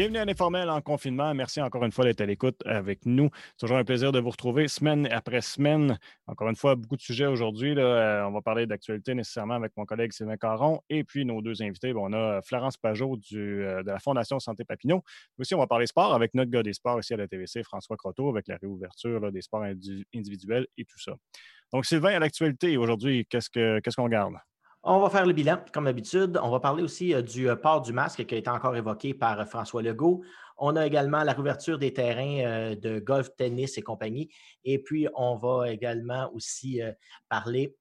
Bienvenue à l'informel en confinement. Merci encore une fois d'être à l'écoute avec nous. Toujours un plaisir de vous retrouver semaine après semaine. Encore une fois, beaucoup de sujets aujourd'hui. Euh, on va parler d'actualité nécessairement avec mon collègue Sylvain Caron et puis nos deux invités. on a Florence Pajot euh, de la Fondation Santé Papineau. Aussi, on va parler sport avec notre gars des sports ici à la TVC, François Croteau, avec la réouverture des sports individuels et tout ça. Donc, Sylvain, à l'actualité, aujourd'hui, qu'est-ce qu'on garde? On va faire le bilan, comme d'habitude. On va parler aussi euh, du euh, port du masque qui a été encore évoqué par euh, François Legault. On a également la réouverture des terrains de golf, tennis et compagnie. Et puis, on va également aussi parler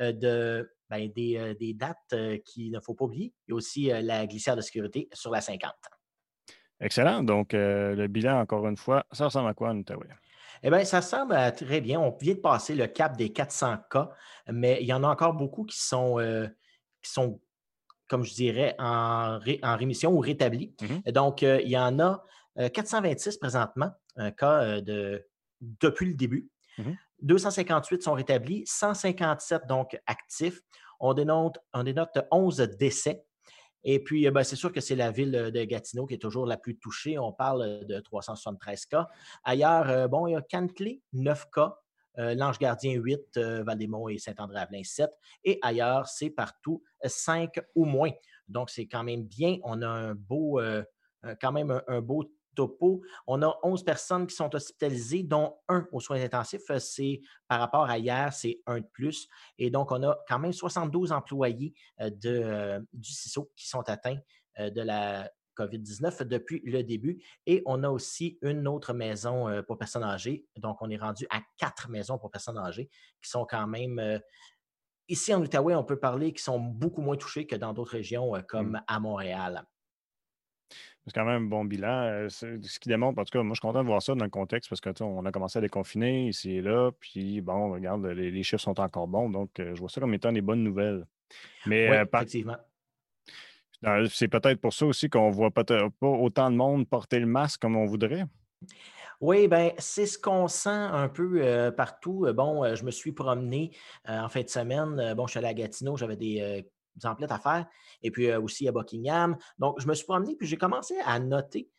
de, ben, des, dates qu'il ne faut pas oublier. Il y a aussi la glissière de sécurité sur la 50. Excellent. Donc, le bilan, encore une fois, ça ressemble à quoi en? Eh bien, ça semble euh, très bien. On vient de passer le cap des 400 cas, mais il y en a encore beaucoup qui sont, euh, qui sont comme je dirais, en, en rémission ou rétablis. Mmh Donc, euh, il y en a 426 présentement, un cas de, depuis le début. 258 mmh sont rétablis, 157 donc actifs. On dénote, on dénote 11 décès. Et puis, euh, ben, c'est sûr que c'est la ville euh, de Gatineau qui est toujours la plus touchée. On parle euh, de 373 cas. Ailleurs, bon, il y a Cantley, 9 cas. L'Ange Gardien, 8, Valdemont et Saint-André-Avelin, 7. Et ailleurs, c'est partout 5 ou moins. Donc, c'est quand même bien. On a un beau, quand même un beau topo. On a 11 personnes qui sont hospitalisées, dont un aux soins intensifs. Euh, c'est par rapport à hier, c'est un de plus. Et donc, on a quand même 72 employés euh, de, euh, du CISO qui sont atteints de la COVID-19 depuis le début. Et on a aussi une autre maison pour personnes âgées. Donc, on est rendu à quatre maisons pour personnes âgées qui sont quand même Ici, en Outaouais, on peut parler qui sont beaucoup moins touchés que dans d'autres régions comme mmh. à Montréal. C'est quand même un bon bilan. Ce qui démontre, en tout cas, moi, je suis content de voir ça dans le contexte parce qu'on a commencé à déconfiner ici et là. Puis, bon, regarde, les, chiffres sont encore bons. Donc, je vois ça comme étant des bonnes nouvelles. Mais, oui, euh, effectivement. C'est peut-être pour ça aussi qu'on ne voit pas, pas autant de monde porter le masque comme on voudrait. Oui, ben c'est ce qu'on sent un peu partout. Bon, je me suis promené en fin de semaine. bon, je suis allé à Gatineau, j'avais des emplettes à faire, et puis aussi à Buckingham. Donc, je me suis promené, puis j'ai commencé à noter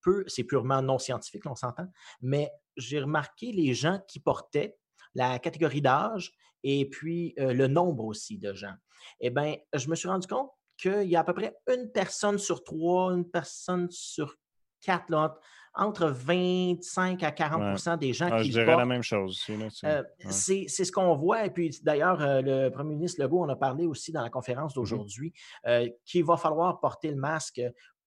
peu, c'est purement non scientifique, on s'entend, mais j'ai remarqué les gens qui portaient, la catégorie d'âge et puis le nombre aussi de gens. Eh bien, je me suis rendu compte qu'il y a à peu près une personne sur trois, une personne sur quatre, là, entre 25 à 40% des gens ah, qui Je dirais la même chose. Euh, c'est ce qu'on voit. Et puis, d'ailleurs, euh, le premier ministre Legault en a parlé aussi dans la conférence mmh d'aujourd'hui, euh, qu'il va falloir porter le masque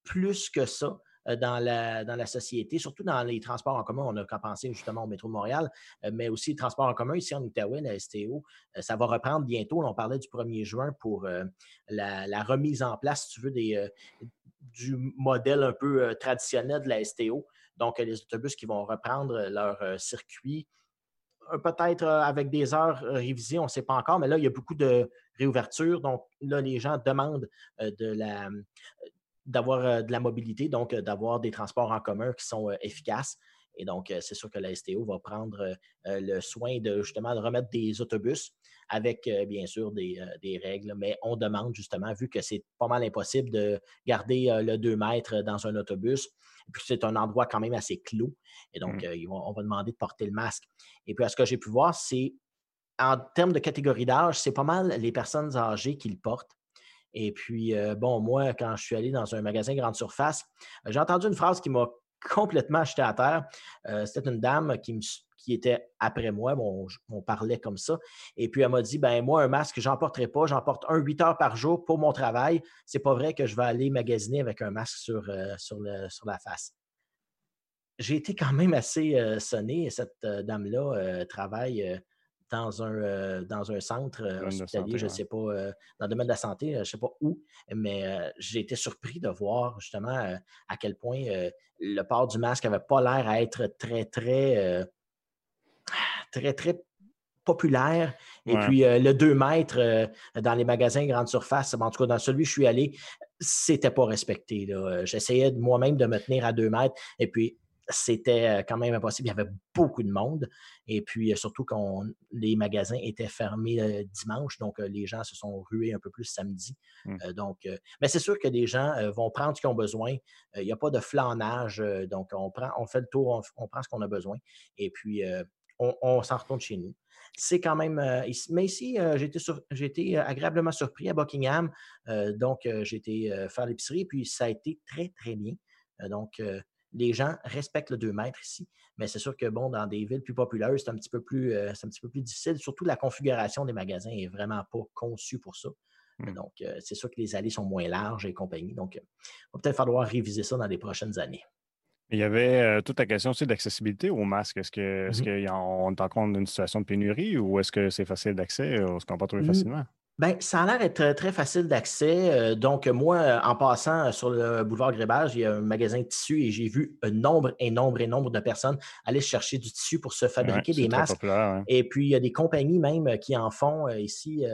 plus que ça dans la, dans la société, surtout dans les transports en commun. On a qu'à penser justement au métro de Montréal, mais aussi les transports en commun ici en Outaouais, la STO. ça va reprendre bientôt. On parlait du 1er juin pour la, la, remise en place, si tu veux, des, du modèle un peu traditionnel de la STO. Donc, les autobus qui vont reprendre leur euh, circuit, euh, peut-être euh, avec des heures révisées, on ne sait pas encore, mais là, il y a beaucoup de réouverture. Donc, là, les gens demandent d'avoir de la mobilité, donc d'avoir des transports en commun qui sont efficaces. Et donc, c'est sûr que la STO va prendre le soin de justement de remettre des autobus avec, bien sûr, des, des, règles. Mais on demande justement, vu que c'est pas mal impossible de garder le 2 mètres dans un autobus, puis c'est un endroit quand même assez clos. Et donc, mmh. euh, on va demander de porter le masque. Et puis, à ce que j'ai pu voir, c'est en termes de catégorie d'âge, c'est pas mal les personnes âgées qui le portent. Et puis, euh, bon, moi, quand je suis allé dans un magasin grande surface, euh, j'ai entendu une phrase qui m'a complètement jeté à terre. C'était une dame qui était après moi. on parlait comme ça. Et puis, elle m'a dit ben moi, un masque, j'en porterai pas. J'en porte un 8 heures par jour pour mon travail. C'est pas vrai que je vais aller magasiner avec un masque sur, euh, la face. J'ai été quand même assez euh, sonné. Cette euh, dame-là travaille dans un, dans un centre hospitalier, je ne sais pas, dans le domaine de la santé, je ne sais pas où, mais j'ai été surpris de voir justement à quel point le port du masque n'avait pas l'air à être très, très très, très populaire. Et puis, euh, le 2 mètres euh, dans les magasins grande surface, en tout cas, dans celui où je suis allé, c'était pas respecté. J'essayais moi-même de me tenir à 2 mètres. Et puis, c'était quand même impossible. Il y avait beaucoup de monde. Et puis, surtout quand les magasins étaient fermés dimanche, donc les gens se sont rués un peu plus samedi. Mmh. donc, mais c'est sûr que des gens vont prendre ce qu'ils ont besoin. Il n'y a pas de flanage. donc, on, prend, on fait le tour, on, prend ce qu'on a besoin. Et puis, on, s'en retourne chez nous. C'est quand même. mais ici, j'ai été, agréablement surpris à Buckingham. donc, j'ai été faire l'épicerie, puis ça a été très, très bien. donc, les gens respectent le 2 mètres ici, mais c'est sûr que bon, dans des villes plus populaires, c'est un petit peu plus, un petit peu plus difficile. Surtout la configuration des magasins n'est vraiment pas conçue pour ça. Mmh. Donc, c'est sûr que les allées sont moins larges et compagnie. Donc, il va peut-être falloir réviser ça dans les prochaines années. Il y avait toute la question aussi d'accessibilité aux masques. Est-ce qu'on est, mmh qu'on est en compte d'une situation de pénurie ou est-ce que c'est facile d'accès? Est-ce qu'on peut trouver mmh. facilement? Bien, ça a l'air d'être très facile d'accès. donc, moi, en passant sur le boulevard Grébage, il y a un magasin de tissus et j'ai vu un nombre et nombre et nombre de personnes aller chercher du tissu pour se fabriquer des masques. Et puis, il y a des compagnies même qui en font ici,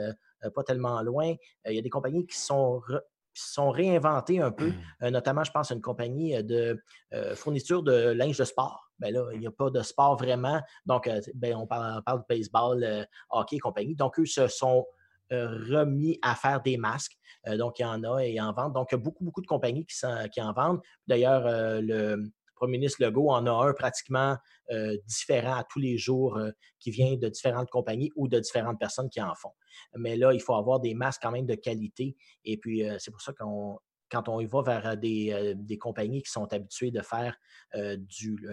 pas tellement loin. Il y a des compagnies qui sont sont réinventées un peu, mmh. notamment, je pense, à une compagnie de fourniture de linge de sport. Bien là, il n'y a pas de sport vraiment. Donc, ben, on, parle, de baseball, hockey et compagnie. Donc, eux se sont remis à faire des masques. donc, il y en a et en vente. Donc, il y a beaucoup, beaucoup de compagnies qui, qui en vendent. D'ailleurs, le premier ministre Legault en a un pratiquement différent à tous les jours qui vient de différentes compagnies ou de différentes personnes qui en font. Mais là, il faut avoir des masques quand même de qualité. Et puis, c'est pour ça qu'on quand on y va vers des, compagnies qui sont habituées de faire du,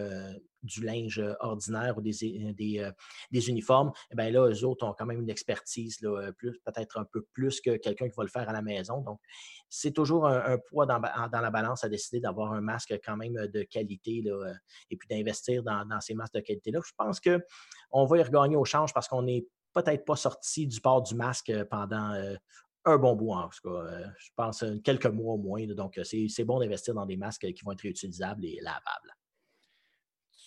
du, linge ordinaire ou des, uniformes, eh bien là, eux autres ont quand même une expertise, peut-être un peu plus que quelqu'un qui va le faire à la maison. Donc, c'est toujours un, poids dans, la balance à décider d'avoir un masque quand même de qualité et puis d'investir dans, ces masques de qualité-là. Je pense qu'on va y regagner au change parce qu'on n'est peut-être pas sorti du port du masque pendant un bon bout en tout cas. Euh, je pense quelques mois au moins. donc, c'est bon d'investir dans des masques qui vont être réutilisables et lavables.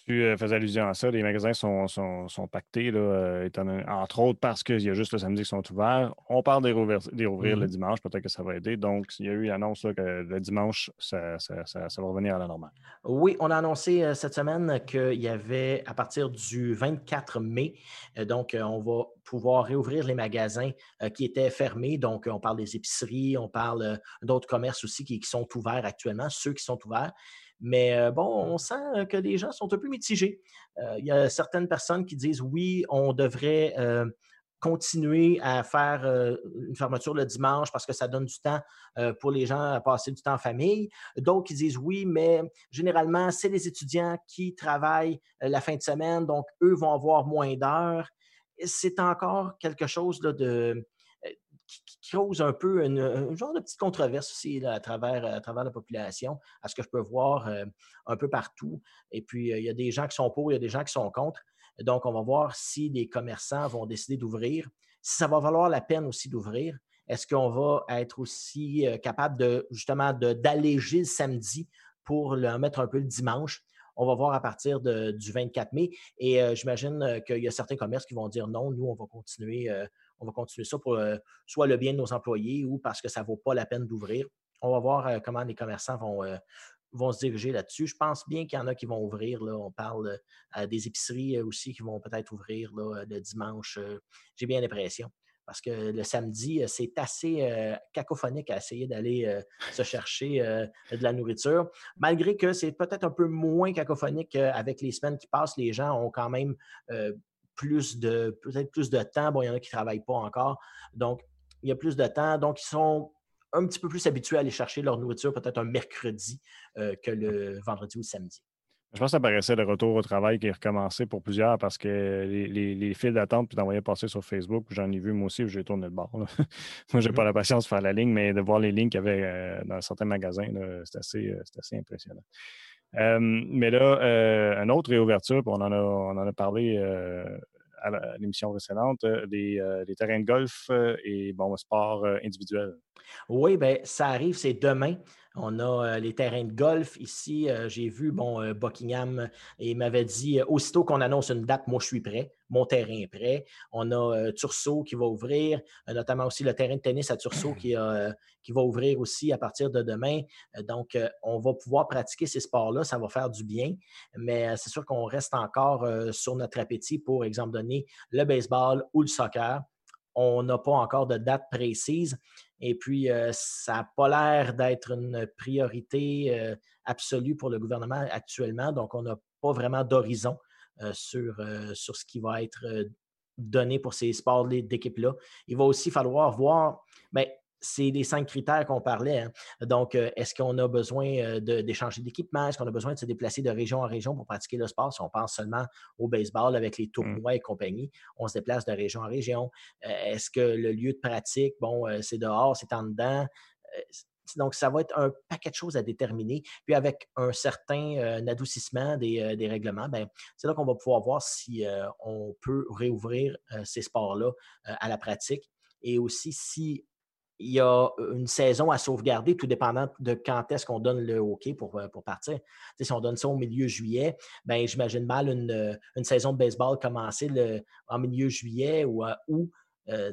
Tu euh, faisais allusion à ça, les magasins sont, sont, pactés, là, euh, entre autres parce qu'il y a juste le samedi qui sont ouverts. On parle des rouvrir, le mmh dimanche, peut-être que ça va aider. Donc, il y a eu l'annonce que le dimanche, ça, ça, va revenir à la normale. Oui, on a annoncé cette semaine qu'il y avait à partir du 24 mai, donc on va pouvoir réouvrir les magasins qui étaient fermés. Donc, on parle des épiceries, on parle d'autres commerces aussi qui, qui sont ouverts actuellement, ceux qui sont ouverts. Mais bon, on sent que les gens sont un peu mitigés. Il y a certaines personnes qui disent oui, on devrait continuer à faire une fermeture le dimanche parce que ça donne du temps pour les gens à passer du temps en famille. D'autres qui disent oui, mais généralement, c'est les étudiants qui travaillent la fin de semaine, donc eux vont avoir moins d'heures. C'est encore quelque chose de, qui, cause un peu un genre de petite controverse aussi à, travers, à travers la population, à ce que je peux voir euh, un peu partout. Et puis, euh, il y a des gens qui sont pour, il y a des gens qui sont contre. Donc, on va voir si les commerçants vont décider d'ouvrir, si ça va valoir la peine aussi d'ouvrir. Est-ce qu'on va être aussi euh, capable de justement d'alléger le samedi pour le mettre un peu le dimanche? On va voir à partir du 24 mai. Et j'imagine qu'il y a certains commerces qui vont dire non, nous, on va continuer on va continuer ça pour euh, soit le bien de nos employés ou parce que ça ne vaut pas la peine d'ouvrir. On va voir euh, comment les commerçants vont, euh, vont se diriger là-dessus. Je pense bien qu'il y en a qui vont ouvrir. On parle des épiceries aussi qui vont peut-être ouvrir le dimanche. J'ai bien l'impression. Parce que le samedi, c'est assez cacophonique à essayer d'aller se chercher de la nourriture. Malgré que c'est peut-être un peu moins cacophonique avec les semaines qui passent, les gens ont quand même plus de, peut-être plus de temps. Bon, il y en a qui ne travaillent pas encore. Donc, il y a plus de temps. Donc, ils sont un petit peu plus habitués à aller chercher leur nourriture peut-être un mercredi euh, que le vendredi ou le samedi. Je pense que ça paraissait le retour au travail qui est recommencé pour plusieurs parce que les, les, files d'attente, puis d'envoyer passer sur Facebook, j'en ai vu moi aussi, j'ai tourné le bord. moi, je n'ai mmh pas la patience de faire la ligne, mais de voir les lignes qu'il y avait euh, dans certains magasins, c'est assez, euh, assez impressionnant mais là, euh, une autre réouverture, on en a, on en a parlé euh, à l'émission précédente, des, terrains de golf et bon, sport individuel. Oui, bien, ça arrive, c'est demain. On a les terrains de golf ici. J'ai vu, bon, Buckingham, il m'avait dit aussitôt qu'on annonce une date, moi je suis prêt. Mon terrain est prêt. On a Turceau qui va ouvrir, notamment aussi le terrain de tennis à Turceau qui, qui va ouvrir aussi à partir de demain. Donc, on va pouvoir pratiquer ces sports-là. Ça va faire du bien. Mais c'est sûr qu'on reste encore sur notre appétit pour, exemple, donner le baseball ou le soccer. On n'a pas encore de date précise. Et puis, euh, ça n'a pas l'air d'être une priorité euh, absolue pour le gouvernement actuellement. Donc, on n'a pas vraiment d'horizon euh, sur, sur ce qui va être donné pour ces sports d'équipe-là. Il va aussi falloir voir, mais ben, c'est les cinq critères qu'on parlait. Hein. Donc, euh, est-ce qu'on a besoin euh, d'échanger d'équipement? Est-ce qu'on a besoin de se déplacer de région en région pour pratiquer le sport? Si on pense seulement au baseball avec les mmh. tournois et compagnie, on se déplace de région en région. Euh, est-ce que le lieu de pratique, bon, c'est dehors, c'est en dedans? donc, ça va être un paquet de choses à déterminer. Puis, avec un certain adoucissement des, règlements, ben, c'est là qu'on va pouvoir voir si on peut réouvrir ces sports-là à la pratique et aussi si il y a une saison à sauvegarder, tout dépendant de quand est-ce qu'on donne le hockey pour, pour partir. si on donne ça au milieu juillet, ben, j'imagine mal une, une, saison de baseball commencer le, en milieu juillet ou à août.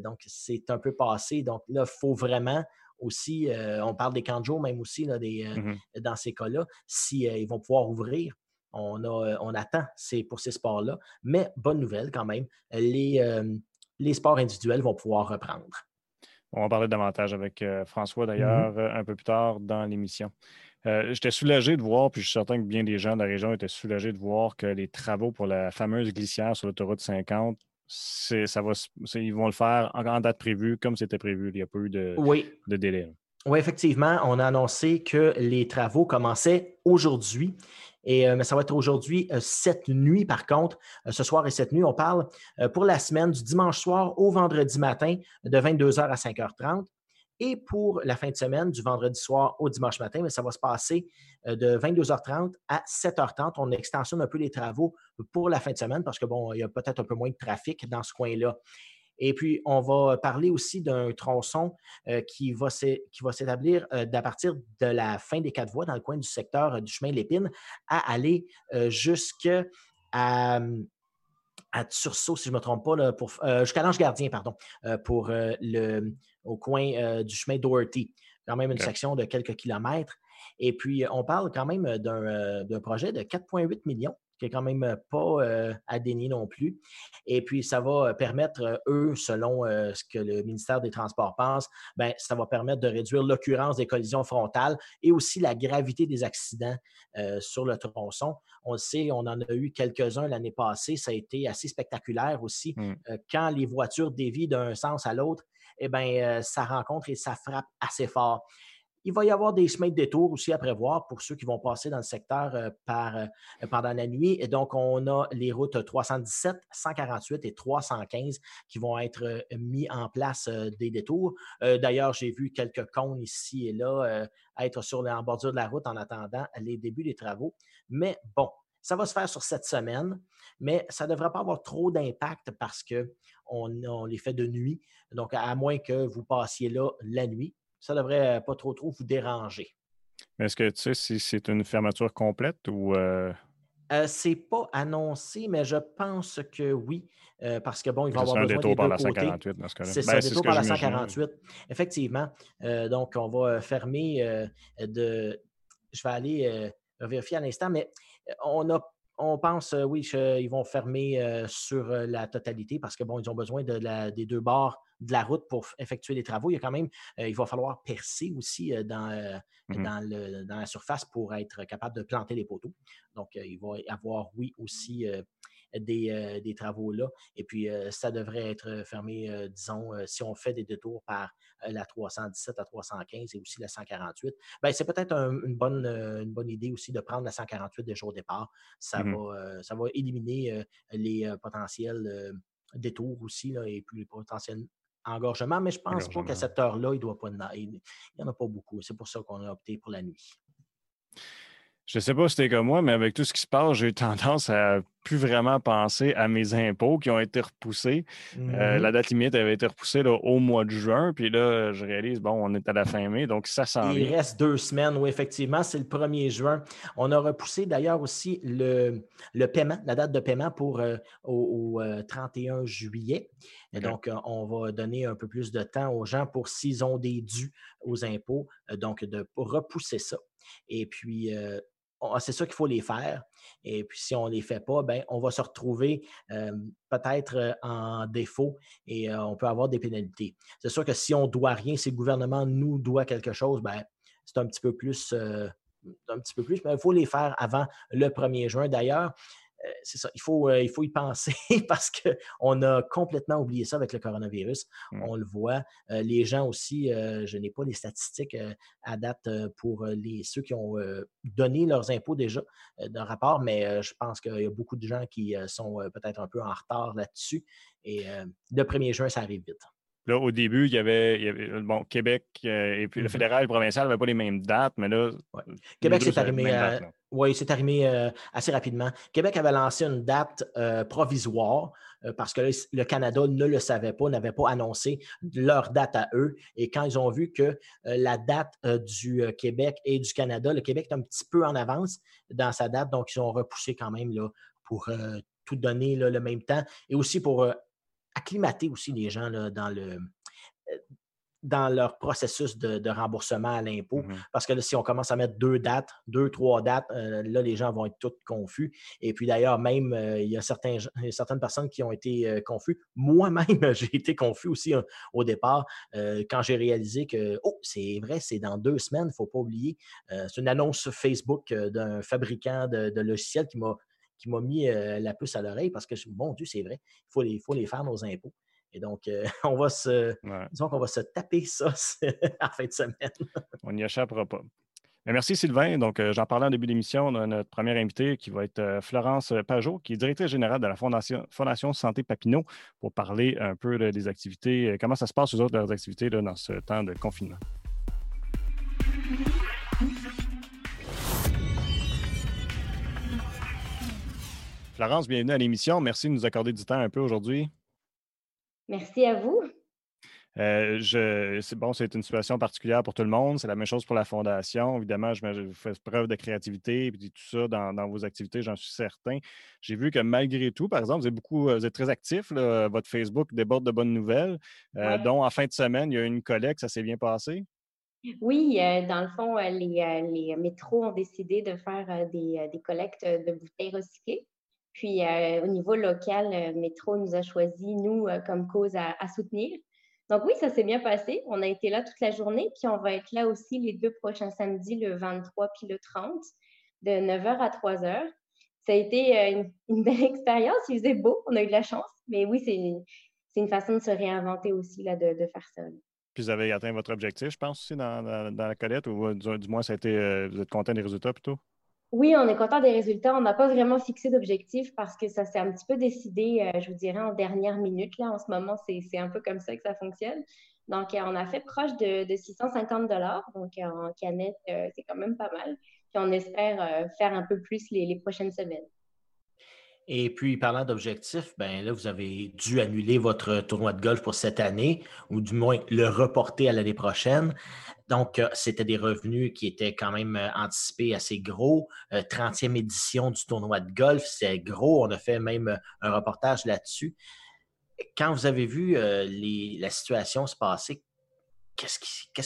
donc, c'est un peu passé. Donc, là, il faut vraiment aussi, on parle des camps de jour même aussi là, des, mmh dans ces cas-là, si ils vont pouvoir ouvrir. On, a, on attend pour ces sports-là. Mais bonne nouvelle quand même, les, les sports individuels vont pouvoir reprendre. On va parler davantage avec euh, François, mmh d'ailleurs, euh, un peu plus tard dans l'émission. Euh, j'étais soulagé de voir, puis je suis certain que bien des gens de la région étaient soulagés de voir que les travaux pour la fameuse glissière sur l'autoroute 50, ça va, ils vont le faire en, date prévue, comme c'était prévu. Il n'y a pas eu de, de délai. Oui, effectivement, on a annoncé que les travaux commençaient aujourd'hui. Et, euh, mais ça va être aujourd'hui, euh, cette nuit, par contre. Euh, ce soir et cette nuit, on parle pour la semaine du dimanche soir au vendredi matin de 22h à 5h30. Et pour la fin de semaine, du vendredi soir au dimanche matin, mais ça va se passer de 22h30 à 7h30. On extensionne un peu les travaux pour la fin de semaine parce que, bon, il y a peut-être un peu moins de trafic dans ce coin-là. Et puis, on va parler aussi d'un tronçon euh, qui va s'établir euh, à partir de la fin des quatre voies dans le coin du secteur euh, du chemin Lépine à aller jusqu'à à Tursault, si je ne me trompe pas, jusqu'à l'Ange Gardien, pardon, pour le, au coin du chemin Doherty. Quand même une section de quelques kilomètres. Et puis, on parle quand même d'un projet de 4,8 millions qui est quand même pas à dénier non plus. Et puis, ça va permettre, eux, selon ce que le ministère des Transports pense, ben, ça va permettre de réduire l'occurrence des collisions frontales et aussi la gravité des accidents sur le tronçon. On le sait, on en a eu quelques-uns l'année passée. Ça a été assez spectaculaire aussi. Mmh. quand les voitures dévient d'un sens à l'autre, eh bien, ça rencontre et ça frappe assez fort. Il va y avoir des chemins de détour aussi à prévoir pour ceux qui vont passer dans le secteur euh, par, euh, pendant la nuit. Et donc, on a les routes 317, 148 et 315 qui vont être euh, mis en place des détours. D'ailleurs, j'ai vu quelques cônes ici et là être sur, en bordure de la route en attendant les débuts des travaux. Mais bon, ça va se faire sur cette semaine, mais ça ne devrait pas avoir trop d'impact parce qu'on on les fait de nuit. Donc, à moins que vous passiez là la nuit, ça ne devrait pas trop trop vous déranger. Est-ce que tu sais si c'est une fermeture complète ou. Euh... Euh, c'est pas annoncé, mais je pense que oui, euh, parce que bon, il va y avoir besoin des deux par la 148 dans ce cas-là. C'est ça, ben, détour par la 148. Effectivement. Euh, donc, on va fermer de. Je vais aller vérifier à l'instant, mais on a on pense, oui, qu'ils vont fermer sur la totalité parce que, bon, ils ont besoin de la, des deux bords de la route pour effectuer les travaux. Il y a quand même, il va falloir percer aussi dans, mmh dans, le, dans, la surface pour être capable de planter les poteaux. Donc, il va y avoir, oui, aussi des, des, travaux là. Et puis, ça devrait être fermé, disons, si on fait des détours par la 317 à 315 et aussi la 148. Bien, c'est peut-être une, bonne, une bonne idée aussi de prendre la 148 déjà au départ. Ça, mmh va, ça va éliminer les potentiels détours aussi là, et puis les potentiels engorgements. Mais je pense pas qu'à cette heure-là, il doit pas il n'y en a pas beaucoup. C'est pour ça qu'on a opté pour la nuit. Je ne sais pas si c'était comme moi, mais avec tout ce qui se passe, j'ai tendance à plus vraiment pensé à mes impôts qui ont été repoussés. Euh, la Mhm. date limite avait été repoussée là, au mois de juin. Puis là, je réalise, bon, on est à la fin mai, donc ça s'en Il vient. reste deux semaines, oui, effectivement, c'est le 1er juin. On a repoussé d'ailleurs aussi le, le paiement, la date de paiement pour euh, au, au, euh, 31 juillet. Et donc, on va donner un peu plus de temps aux gens pour s'ils ont des dus aux impôts, donc de repousser ça. Et puis, euh, c'est ça qu'il faut les faire. Et puis, si on ne les fait pas, ben, on va se retrouver euh, peut-être euh, en défaut et euh, on peut avoir des pénalités. C'est sûr que si on ne doit rien, si le gouvernement nous doit quelque chose, ben, c'est un petit peu plus, un petit peu plus, mais il faut les faire avant le 1er juin. D'ailleurs, c'est ça, il faut, euh, il faut y penser parce qu'on a complètement oublié ça avec le coronavirus. Mm. On le voit. Euh, les gens aussi, euh, je n'ai pas les statistiques euh, à date euh, pour euh, les, ceux qui ont euh, donné leurs impôts déjà euh, d'un rapport, mais euh, je pense qu'il y a beaucoup de gens qui euh, sont euh, peut-être un peu en retard là-dessus. Et euh, le 1er juin, ça arrive vite. Là, au début, il y avait, il y avait, bon, Québec euh, et puis le Mhm. fédéral et le provincial n'avaient pas les mêmes dates, mais là, Ouais. les Québec, c'est arrivé, euh, assez rapidement. Québec avait lancé une date euh, provisoire euh, parce que le, Canada ne le savait pas, n'avait pas annoncé leur date à eux. Et quand ils ont vu que euh, la date euh, du euh, Québec et du Canada, le Québec est un petit peu en avance dans sa date, donc ils ont repoussé quand même là, pour euh, tout donner là, le même temps et aussi pour euh, acclimater aussi les gens là, dans le euh, dans leur processus de, de remboursement à l'impôt. Mhm. Parce que là, si on commence à mettre deux dates, deux, trois dates, euh, là, les gens vont être tous confus. Et puis d'ailleurs, même, euh, il y a certains, gens- il y a certaines personnes qui ont été euh, confus. Moi-même, j'ai été confus aussi euh, au départ quand j'ai réalisé que, oh, c'est vrai, c'est dans deux semaines, il ne faut pas oublier. C'est une annonce Facebook euh, d'un fabricant de, de logiciels qui m'a qui m'a mis euh, la puce à l'oreille parce que, bon Dieu, c'est vrai, il faut les, faut les faire, nos impôts. Et donc, euh, on va se, Ouais, disons qu'on va se taper ça en fin de semaine. on n'y échappera pas. Mais merci Sylvain. Donc, euh, j'en parlais en début d'émission de notre première invitée qui va être euh, Florence Pajot, qui est directrice générale de la Fondation, Fondation Santé Papineau, pour parler un peu là, des activités, comment ça se passe aux autres leurs activités là, dans ce temps de confinement. Florence, bienvenue à l'émission. Merci de nous accorder du temps un peu aujourd'hui. Merci à vous. Euh, je, c'est bon, c'est une situation particulière pour tout le monde. C'est la même chose pour la Fondation. Évidemment, je, vous faites preuve de créativité et tout ça dans, dans vos activités, j'en suis certain. J'ai vu que malgré tout, par exemple, vous êtes beaucoup, vous êtes très actif. là, votre Facebook déborde de bonnes nouvelles, euh, Ouais. dont en fin de semaine, il y a eu une collecte, ça s'est bien passé? Oui, euh, dans le fond, euh, les, euh, les métros ont décidé de faire euh, des, euh, des collectes de bouteilles recyclées. Puis, euh, au niveau local, euh, Métro nous a choisi, nous, euh, comme cause à, soutenir. Donc oui, ça s'est bien passé. On a été là toute la journée, puis on va être là aussi les deux prochains samedis, le 23 puis le 30, de 9h à 3h. Ça a été une, belle expérience. Il faisait beau, on a eu de la chance. Mais oui, c'est une, une façon de se réinventer aussi, là, de, faire ça. Puis vous avez atteint votre objectif, je pense, aussi dans, la collecte, ou du, moins, ça a été, vous êtes content des résultats plutôt? Oui, on est content des résultats. On n'a pas vraiment fixé d'objectif parce que ça s'est un petit peu décidé, euh, je vous dirais, en dernière minute. Là, en ce moment, c'est un peu comme ça que ça fonctionne. Donc, euh, on a fait proche de, de 650 dollars. Donc, euh, en canette, c'est quand même pas mal. Puis, on espère faire un peu plus les prochaines semaines. Et puis, parlant d'objectifs, ben là, vous avez dû annuler votre tournoi de golf pour cette année, ou du moins le reporter à l'année prochaine. Donc, euh, c'était des revenus qui étaient quand même euh, anticipés assez gros. Euh, 30e édition du tournoi de golf, c'est gros. On a fait même euh, un reportage là-dessus. Quand vous avez vu euh, la situation se passer, qu'est-ce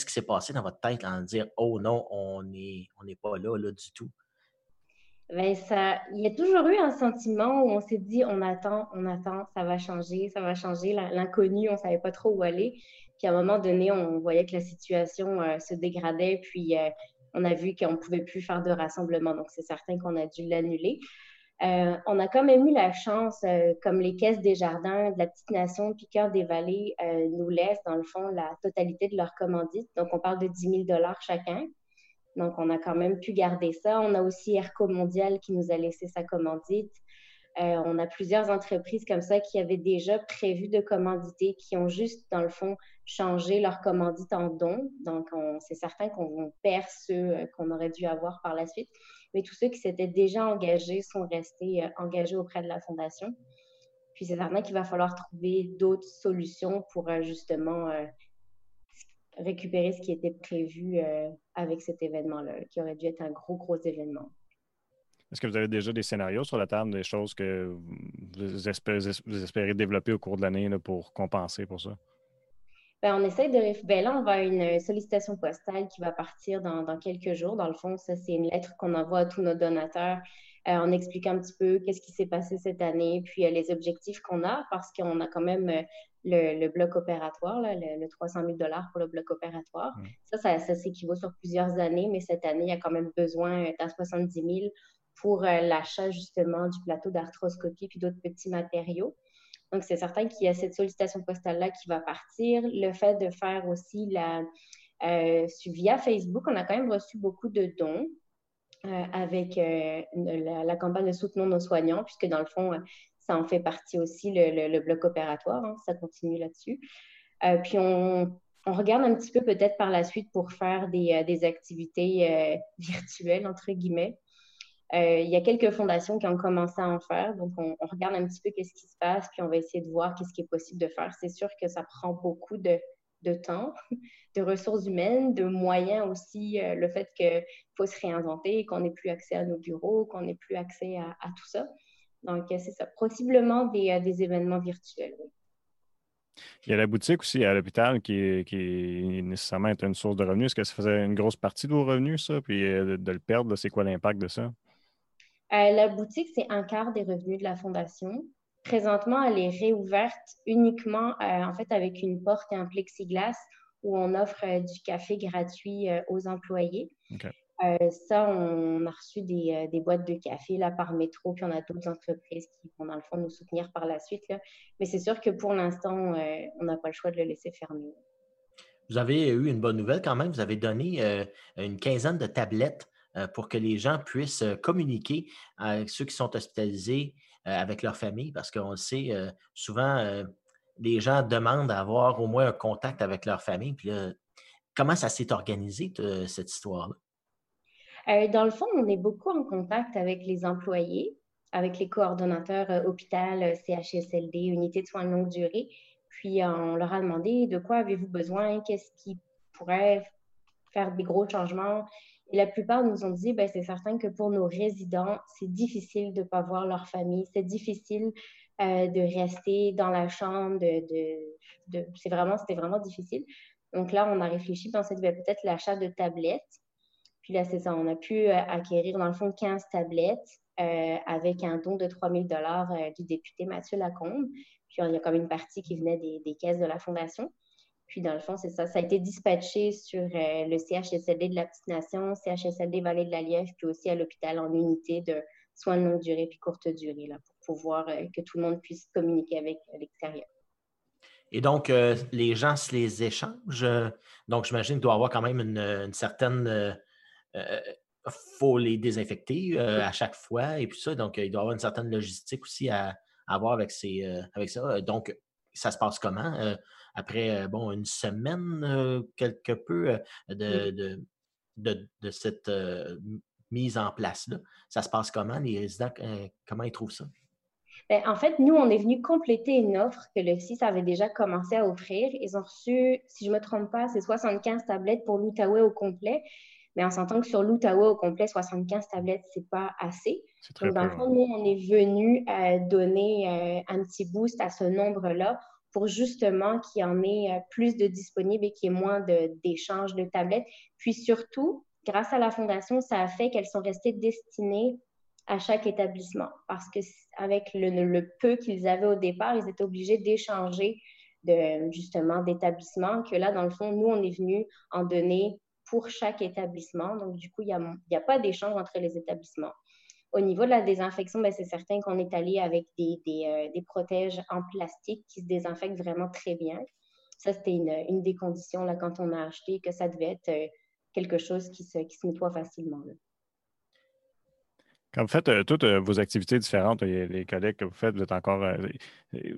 qui s'est passé dans votre tête en dire Oh non, on n'est on n'est pas là, là du tout? Ben, ça, il y a toujours eu un sentiment où on s'est dit, on attend, on attend, ça va changer, ça va changer. L'in- L'inconnu, on savait pas trop où aller. Puis à un moment donné, on voyait que la situation euh, se dégradait, puis euh, on a vu qu'on pouvait plus faire de rassemblement. Donc, c'est certain qu'on a dû l'annuler. Euh, on a quand même eu la chance, comme les caisses des jardins de la petite nation Piqueur des Vallées nous laissent, dans le fond, la totalité de leur commandite. Donc, on parle de 10 000 chacun. Donc, on a quand même pu garder ça. On a aussi Airco Mondial qui nous a laissé sa commandite. Euh, on a plusieurs entreprises comme ça qui avaient déjà prévu de commanditer, qui ont juste, dans le fond, changé leur commandite en don. Donc, on- c'est certain qu'on perd ceux euh, qu'on aurait dû avoir par la suite. mais tous ceux qui s'étaient déjà engagés sont restés engagés auprès de la Fondation. Puis c'est certain qu'il va falloir trouver d'autres solutions pour justement récupérer ce qui était prévu avec cet événement-là, qui aurait dû être un gros, gros événement. Est-ce que vous avez déjà des scénarios sur la table, des choses que vous espérez, développer au cours de l'année pour compenser pour ça? Bien, on essaie de. Bien, là, on va une sollicitation postale qui va partir dans, quelques jours. Dans le fond, ça, c'est une lettre qu'on envoie à tous nos donateurs euh, en expliquant un petit peu qu'est-ce qui s'est passé cette année, puis euh, les objectifs qu'on a, parce qu'on a quand même euh, le, bloc opératoire, le, 300 000 pour le bloc opératoire. Ça, ça, ça s'équivaut sur plusieurs années, mais cette année, il y a quand même besoin d'un 70 000 pour euh, l'achat justement du plateau d'arthroscopie puis d'autres petits matériaux. Donc, c'est certain qu'il y a cette sollicitation postale-là qui va partir. Le fait de faire aussi la, euh, via Facebook, on a quand même reçu beaucoup de dons euh, avec la, campagne de Soutenons nos soignants, puisque dans le fond, ça en fait partie aussi, le, bloc opératoire, hein, ça continue là-dessus. puis on, regarde un petit peu peut-être par la suite pour faire des activités virtuelles, entre guillemets. Euh, il y a quelques fondations qui ont commencé à en faire, donc on, regarde un petit peu qu'est-ce qui se passe, puis on va essayer de voir qu'est-ce qui est possible de faire. C'est sûr que ça prend beaucoup de, temps, de ressources humaines, de moyens aussi, euh, le fait qu'il faut se réinventer, qu'on n'ait plus accès à nos bureaux, qu'on n'ait plus accès à, tout ça. Donc, c'est ça, possiblement des, euh, événements virtuels. Il y a la boutique aussi à l'hôpital qui, qui nécessairement une source de revenus. Est-ce que ça faisait une grosse partie de vos revenus, ça? Puis de le perdre, c'est quoi l'impact de ça? Euh, la boutique, c'est un quart des revenus de la fondation. Présentement, elle est réouverte uniquement euh, en fait avec une porte et un plexiglas où on offre euh, du café gratuit aux employés. ça, on a reçu des, boîtes de café là, par métro, puis on a d'autres entreprises qui vont dans le fond nous soutenir par la suite. Mais c'est sûr que pour l'instant, on n'a pas le choix de le laisser fermer. Vous avez eu une bonne nouvelle quand même. Vous avez donné une quinzaine de tablettes pour que les gens puissent euh, communiquer avec ceux qui sont hospitalisés euh, avec leur famille, parce qu'on le sait, souvent, les gens demandent à avoir au moins un contact avec leur famille. Puis comment ça s'est organisé, cette histoire-là? dans le fond, on est beaucoup en contact avec les employés, avec les coordonnateurs hôpital, CHSLD, unité de soins de longue durée. Puis on leur a demandé de quoi avez-vous besoin, qu'est-ce qui pourrait faire des gros changements, et la plupart nous ont dit, ben, c'est certain que pour nos résidents, c'est difficile de ne pas voir leur famille, c'est difficile euh, de rester dans la chambre, de, c'est vraiment, c'était vraiment difficile. Donc là, on a réfléchi, on s'est dit, ben, peut-être l'achat de tablettes. Puis là, c'est ça, on a pu euh, acquérir dans le fond 15 tablettes euh, avec un don de 3 000 du député Mathieu Lacombe. Puis il y a comme une partie qui venait des caisses de la Fondation. Puis, dans le fond, c'est ça. Ça a été dispatché sur euh, le CHSLD de la Petite Nation, CHSLD Vallée de la Liège, puis aussi à l'hôpital en unité de soins de longue durée puis courte durée, là, pour pouvoir euh, que tout le monde puisse communiquer avec euh, l'extérieur. Et donc, les gens se les échangent. donc, j'imagine qu'il doit y avoir quand même une, certaine. Il faut les désinfecter à chaque fois et puis ça. Donc, il doit y avoir une certaine logistique aussi à, avoir avec, ces, avec ça. Donc, ça se passe comment? après euh, bon, une semaine, euh, quelque peu euh, de, de, cette mise en place-là? Ça se passe comment? Les résidents, comment ils trouvent ça? Ben, en fait, nous, on est venu compléter une offre que le CIS avait déjà commencé à offrir. Ils ont reçu, si je ne me trompe pas, c'est 75 tablettes pour l'Outaouais au complet. Mais en s'entend que sur l'Outaouais au complet, 75 tablettes, ce n'est pas assez. Donc, dans le fond, nous, on est venu donner un petit boost à ce nombre-là pour justement qu'il y en ait euh, plus de disponibles et qu'il y ait moins d'échanges de, tablettes. Puis surtout, grâce à la Fondation, ça a fait qu'elles sont restées destinées à chaque établissement parce que avec le, peu qu'ils avaient au départ, ils étaient obligés d'échanger de, justement d'établissements que là, dans le fond, nous, on est venu en donner pour chaque établissement. Donc, du coup, il n'y a, a pas d'échange entre les établissements. Au niveau de la désinfection, ben, c'est certain qu'on est allé avec des, euh, protèges en plastique qui se désinfectent vraiment très bien. Ça, c'était une, des conditions là, quand on a acheté, que ça devait être euh, quelque chose qui se, qui se nettoie facilement. Quand vous faites euh, toutes vos activités différentes, les collègues que vous faites, vous êtes encore.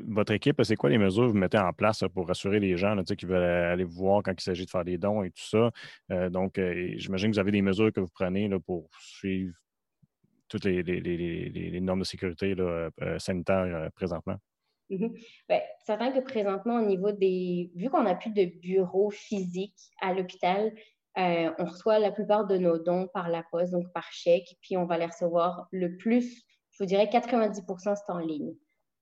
votre équipe, c'est quoi les mesures que vous mettez en place pour rassurer les gens qui veulent aller vous voir quand il s'agit de faire des dons et tout ça? donc, j'imagine que vous avez des mesures que vous prenez là, pour suivre toutes les, normes de sécurité sanitaires présentement? Mmh ben, certain que présentement, au niveau des. Vu qu'on n'a plus de bureau physique à l'hôpital, on reçoit la plupart de nos dons par la poste, donc par chèque, puis on va les recevoir le plus, je vous dirais 90% c'est en ligne.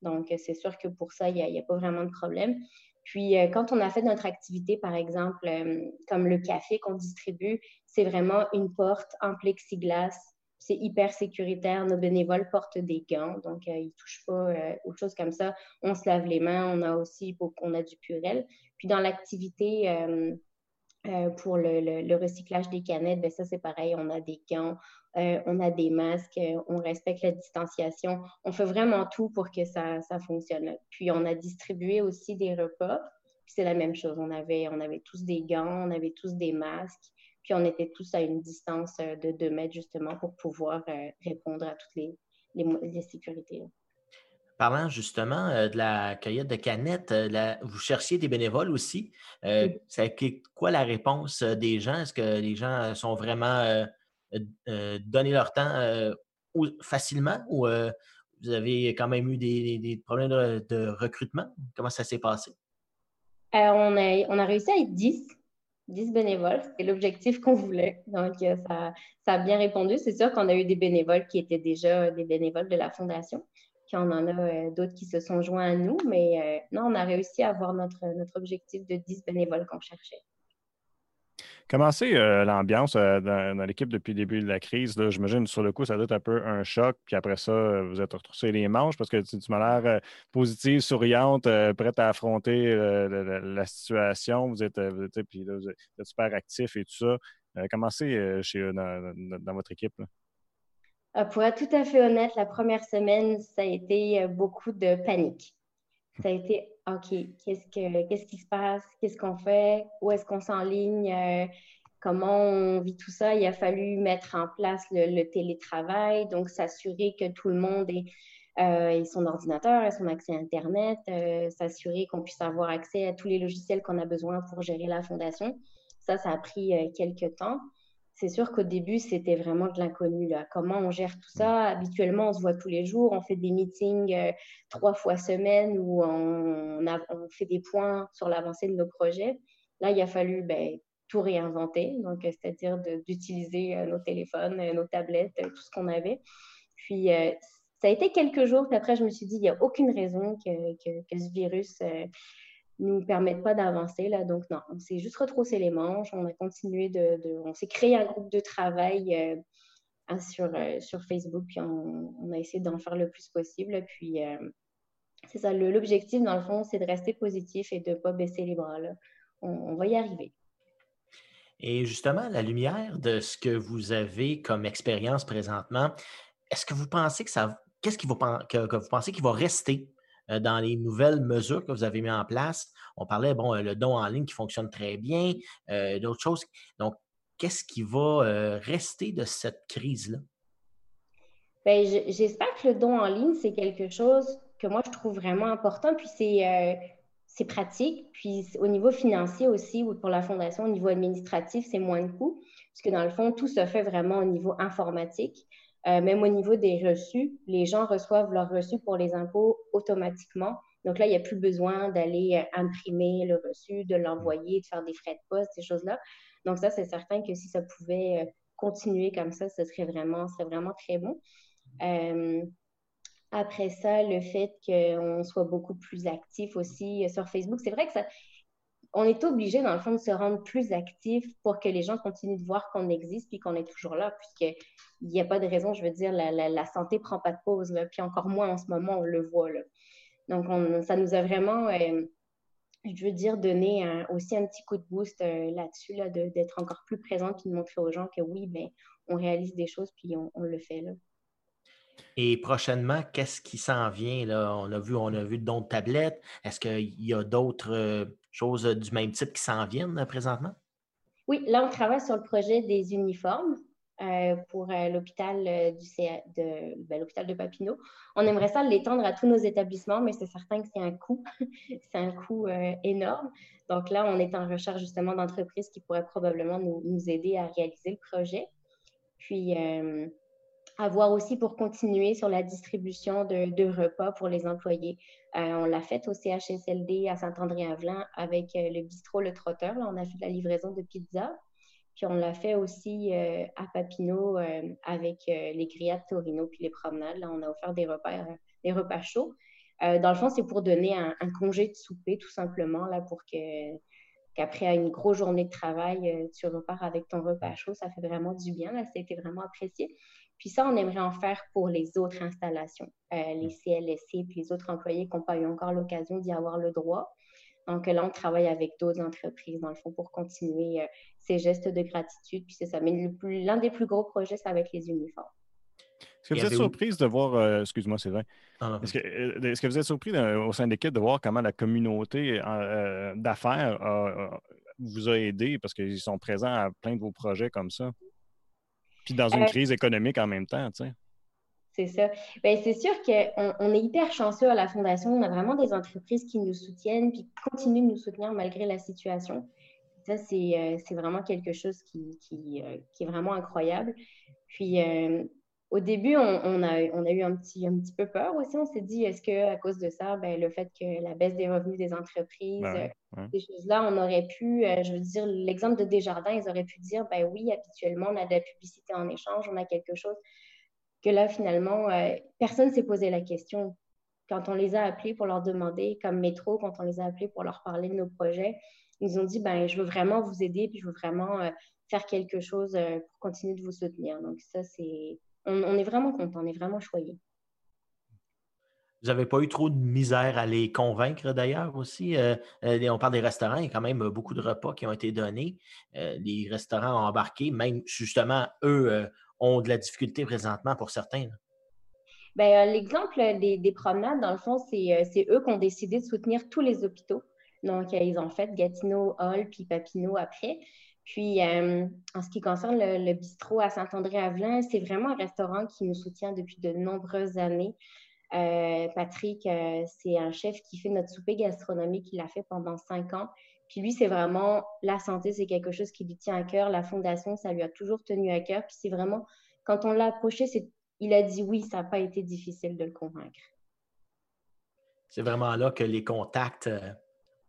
Donc, c'est sûr que pour ça, il n'y a, pas vraiment de problème. Puis, quand on a fait notre activité, par exemple, comme le café qu'on distribue, c'est vraiment une porte en plexiglas. C'est hyper sécuritaire. Nos bénévoles portent des gants, donc ils ne touchent pas aux choses comme ça. On se lave les mains. On a aussi on a du purel. Puis, dans l'activité euh, pour le, recyclage des canettes, ben ça c'est pareil, on a des gants, euh, on a des masques, euh, on respecte la distanciation. On fait vraiment tout pour que ça, fonctionne. Puis on a distribué aussi des repas, c'est la même chose. On avait, tous des gants, on avait tous des masques, puis on était tous à une distance de 2 mètres justement pour pouvoir répondre à toutes les, les sécurités. Parlant justement euh, de la cueillette de canettes, euh, vous cherchiez des bénévoles aussi? Euh, c'est quoi la réponse des gens? Est-ce que les gens sont vraiment donné leur temps facilement ou vous avez quand même eu des, problèmes de, recrutement? Comment ça s'est passé? on, a, on a réussi à être 10. 10 bénévoles, c'est l'objectif qu'on voulait. Donc, ça, ça, a bien répondu. C'est sûr qu'on a eu des bénévoles qui étaient déjà des bénévoles de la Fondation. Puis on en a euh, d'autres qui se sont joints à nous, mais euh, non, on a réussi à avoir notre, objectif de 10 bénévoles qu'on cherchait. Comment c'est euh, l'ambiance dans, l'équipe depuis le début de la crise? J'imagine sur le coup, ça doit être un peu un choc, puis après ça, vous êtes retroussé les manches parce que tu, m'as l'air positive, souriante, prête à affronter la, situation. Vous êtes, puis super actif et tout ça. comment c'est chez, dans, dans, votre équipe? Pour être tout à fait honnête, la première semaine, ça a été euh, beaucoup de panique. Ça a été OK, qu'est-ce, qui se passe? Qu'est-ce qu'on fait? Où est-ce qu'on s'enligne? Euh, comment on vit tout ça? Il a fallu mettre en place le, télétravail, donc s'assurer que tout le monde ait, son ordinateur, ait son accès à Internet, s'assurer qu'on puisse avoir accès à tous les logiciels qu'on a besoin pour gérer la fondation. Ça, ça a pris quelques temps c'est sûr qu'au début, c'était vraiment de l'inconnu. Comment on gère tout ça? Habituellement, on se voit tous les jours, on fait des meetings euh, trois fois semaine où on, fait des points sur l'avancée de nos projets. Là, il a fallu ben, tout réinventer, donc euh, c'est-à-dire d'utiliser euh, nos téléphones, nos tablettes, tout ce qu'on avait. Puis, ça a été quelques jours, puis après, je me suis dit, il n'y a aucune raison que, ce virus nous permettent pas d'avancer. Là. Donc, non, on s'est juste retroussé les manches, on a continué de. on s'est créé un groupe de travail euh, sur, euh, sur Facebook, puis on, a essayé d'en faire le plus possible. Puis, euh, c'est ça, l'objectif, dans le fond, c'est de rester positif et de ne pas baisser les bras. Là. On, va y arriver. Et justement, la lumière de ce que vous avez comme expérience présentement, est-ce que vous pensez que ça. Qu'est-ce que vous pensez qu'il va rester dans les nouvelles mesures que vous avez mises en place. On parlait, bon, euh, le don en ligne qui fonctionne très bien, euh, d'autres choses. Donc, qu'est-ce qui va rester de cette crise-là? Ben, j'espère que le don en ligne, c'est quelque chose que moi, je trouve vraiment important. Puis, c'est pratique. Puis, au niveau financier aussi, ou pour la fondation, au niveau administratif, c'est moins de coûts. Parce que dans le fond, tout se fait vraiment au niveau informatique. Euh, même au niveau des reçus, les gens reçoivent leurs reçus pour les impôts automatiquement. Donc là, il n'y a plus besoin d'aller euh, imprimer le reçu, de l'envoyer, de faire des frais de poste, ces choses-là. Donc ça, c'est certain que si ça pouvait euh, continuer comme ça, ce serait vraiment, serait vraiment très bon. après ça, le fait qu'on soit beaucoup plus actif aussi sur Facebook, c'est vrai que ça, on est obligé, dans le fond, de se rendre plus actif pour que les gens continuent de voir qu'on existe puis qu'on est toujours là, puisqu'il n'y a pas de raison, je veux dire, la, santé ne prend pas de pause, puis encore moins en ce moment, on le voit. Là. Donc, ça nous a vraiment, euh, je veux dire, donné aussi un petit coup de boost euh, là-dessus, là, d'être encore plus présent puis de montrer aux gens que oui, ben, on réalise des choses puis on, le fait. Là. Et prochainement, qu'est-ce qui s'en vient? On a vu, on a vu d'autres tablettes. Est-ce qu'il y a d'autres euh, choses du même type qui s'en viennent présentement? Oui, là, on travaille sur le projet des uniformes. Euh, pour euh, l'hôpital de, ben, de Papineau. On aimerait ça l'étendre à tous nos établissements, mais c'est certain que c'est un coût, c'est un coût énorme. Donc là, on est en recherche justement d'entreprises qui pourraient probablement nous, nous, aider à réaliser le projet. Puis avoir aussi pour continuer sur la distribution de, repas pour les employés. Euh, on l'a fait au CHSLD à Saint-André-Avelin avec euh, le bistrot Le Trotteur. Là, on a fait de la livraison de pizza. Puis on l'a fait aussi euh, à Papineau avec les grillades Torino puis les promenades. Là, on a offert des repas, des repas chauds. dans le fond, c'est pour donner un, un, congé de souper, tout simplement, là, pour que qu'après une grosse journée de travail, tu repars avec ton repas chaud. Ça fait vraiment du bien. Là, ça a été vraiment apprécié. Puis ça, on aimerait en faire pour les autres installations, euh, les CLSC puis les autres employés qui n'ont pas eu encore l'occasion d'y avoir le droit. Donc là, on travaille avec d'autres entreprises, dans le fond, pour continuer euh, ces gestes de gratitude. Puis c'est ça. Mais l'un des plus gros projets, c'est avec les uniformes. Est-ce que vous êtes surprise de voir, euh, excuse-moi, c'est vrai. Est-ce que, vous êtes surpris au sein de l'équipe de voir comment la communauté d'affaires vous a aidé? Parce qu'ils sont présents à plein de vos projets comme ça? Puis dans une euh, crise économique en même temps, tu sais. C'est ça. Bien, c'est sûr qu'on on est hyper chanceux à la Fondation. On a vraiment des entreprises qui nous soutiennent puis qui continuent de nous soutenir malgré la situation. Ça, c'est, euh, vraiment quelque chose qui, qui, euh, qui, est vraiment incroyable. Puis, au début, on, a, on, a, eu un petit, un petit peu peur aussi. On s'est dit, est-ce qu'à cause de ça, ben, le fait que la baisse des revenus des entreprises, ben euh, ces choses-là, on aurait pu, euh, je veux dire, l'exemple de Desjardins, ils auraient pu dire, ben oui, habituellement, on a de la publicité en échange, on a quelque chose. Que là, finalement, euh, personne ne s'est posé la question. Quand on les a appelés pour leur demander, comme Métro, quand on les a appelés pour leur parler de nos projets, ils ont dit, ben je veux vraiment vous aider, puis je veux vraiment faire quelque chose pour continuer de vous soutenir. Donc ça, c'est on, est vraiment content, on est vraiment choyé. Vous n'avez pas eu trop de misère à les convaincre d'ailleurs aussi. Euh, euh, on parle des restaurants, il y a quand même beaucoup de repas qui ont été donnés. Euh, les restaurants ont embarqué, même justement, eux ont de la difficulté présentement pour certains. Ben, l'exemple des, promenades, dans le fond, c'est eux qui ont décidé de soutenir tous les hôpitaux. Donc, ils ont fait Gatineau, Hall, puis Papineau après. Puis, euh, en ce qui concerne le, bistrot à Saint-André-Avelin, c'est vraiment un restaurant qui nous soutient depuis de nombreuses années. Euh, Patrick, euh, c'est un chef qui fait notre souper gastronomique. Il l'a fait pendant cinq ans. Puis lui, c'est vraiment la santé, c'est quelque chose qui lui tient à cœur. La fondation, ça lui a toujours tenu à cœur. Puis c'est vraiment, quand on l'a approché, il a dit oui, ça n'a pas été difficile de le convaincre. C'est vraiment là que les contacts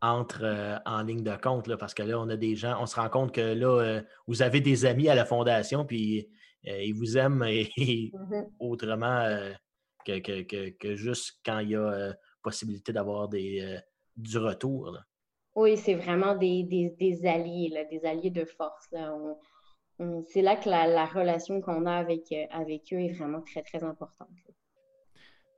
entre euh, en ligne de compte, là, parce que là, on a des gens, on se rend compte que là, euh, vous avez des amis à la Fondation, puis euh, ils vous aiment mmh autrement que, juste quand il y a possibilité d'avoir des, du retour. Oui, c'est vraiment des, alliés, là, des alliés de force. c'est là que la, la relation qu'on a avec, avec eux est vraiment très, très importante.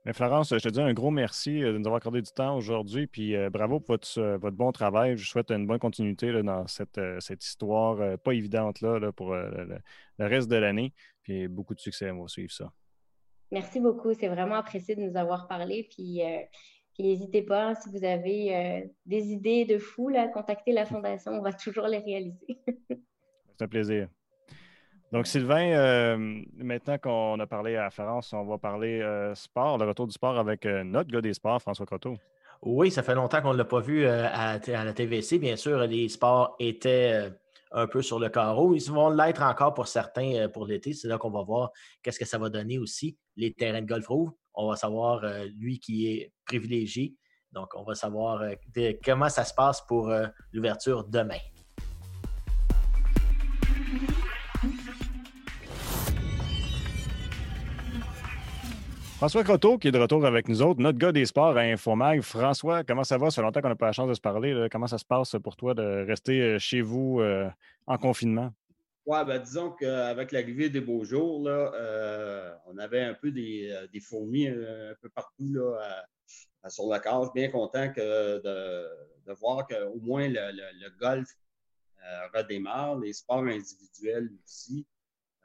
Mais Florence, je te dis un gros merci euh, de nous avoir accordé du temps aujourd'hui. Puis euh, bravo pour euh, votre, bon travail. Je souhaite une bonne continuité dans cette, histoire pas évidente là, pour le, reste de l'année. Puis beaucoup de succès. On va suivre ça. Merci beaucoup. C'est vraiment apprécié de nous avoir parlé. Puis, n'hésitez pas, hein, si vous avez des idées de fou, là, contactez la Fondation. On va toujours les réaliser. C'est un plaisir. Donc, Sylvain, euh, maintenant qu'on a parlé à Florence, on va parler euh, sport, le retour du sport avec euh, notre gars des sports, François Coteau. Oui, ça fait longtemps qu'on ne l'a pas vu à, la TVC. Bien sûr, les sports étaient un peu sur le carreau. Ils vont l'être encore pour certains pour l'été. C'est là qu'on va voir qu'est-ce que ça va donner aussi. Les terrains de golf rouges, on va savoir lui qui est privilégié. Donc, on va savoir comment ça se passe pour l'ouverture demain. François Croteau, qui est de retour avec nous autres, notre gars des sports à Infomag. François, comment ça va? Ça fait longtemps qu'on n'a pas la chance de se parler. Comment ça se passe pour toi de rester euh, chez vous euh, en confinement? Oui, ben, disons qu'avec l'arrivée des beaux jours, là, euh, on avait un peu des, fourmis un peu partout là, sur la case. Bien content de, voir qu'au moins le golf redémarre, les sports individuels aussi.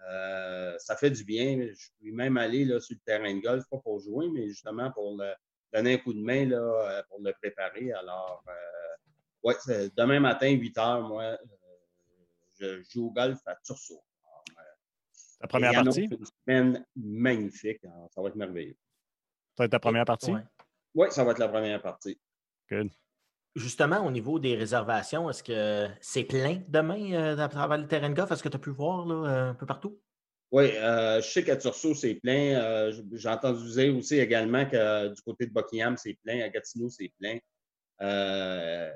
Euh, ça fait du bien. Je peux même aller là, sur le terrain de golf, pas pour jouer, mais justement pour donner un coup de main là, euh, pour le préparer. Alors, euh, ouais, demain matin, 8 heures, moi, je joue au golf à Tursault. Ta première partie? Une semaine magnifique. ça va être merveilleux. Ça va être ta première partie? Oui, ça va être la première partie. Good. Justement, au niveau des réservations, est-ce que c'est plein demain à travers le terrain de golf? Est-ce que tu as pu voir là, un peu partout? Oui, je sais qu'à Tursault, c'est plein. J'ai entendu dire aussi également que du côté de Buckingham, c'est plein. À Gatineau, c'est plein.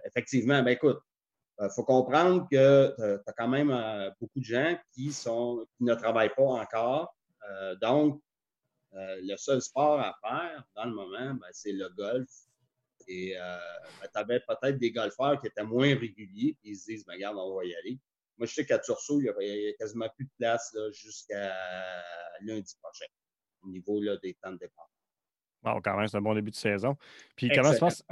effectivement, ben écoute, il faut comprendre que tu as quand même beaucoup de gens qui, sont, qui ne travaillent pas encore. donc, le seul sport à faire dans le moment, ben, c'est le golf. Et ben, tu avais peut-être des golfeurs qui étaient moins réguliers, puis ils se disent, ben, regarde, on va y aller. Moi, je sais qu'à Tursault, il n'y a, quasiment plus de place jusqu'à lundi prochain au niveau là, des temps de départ. Bon, quand même, c'est un bon début de saison. Puis comment se passe,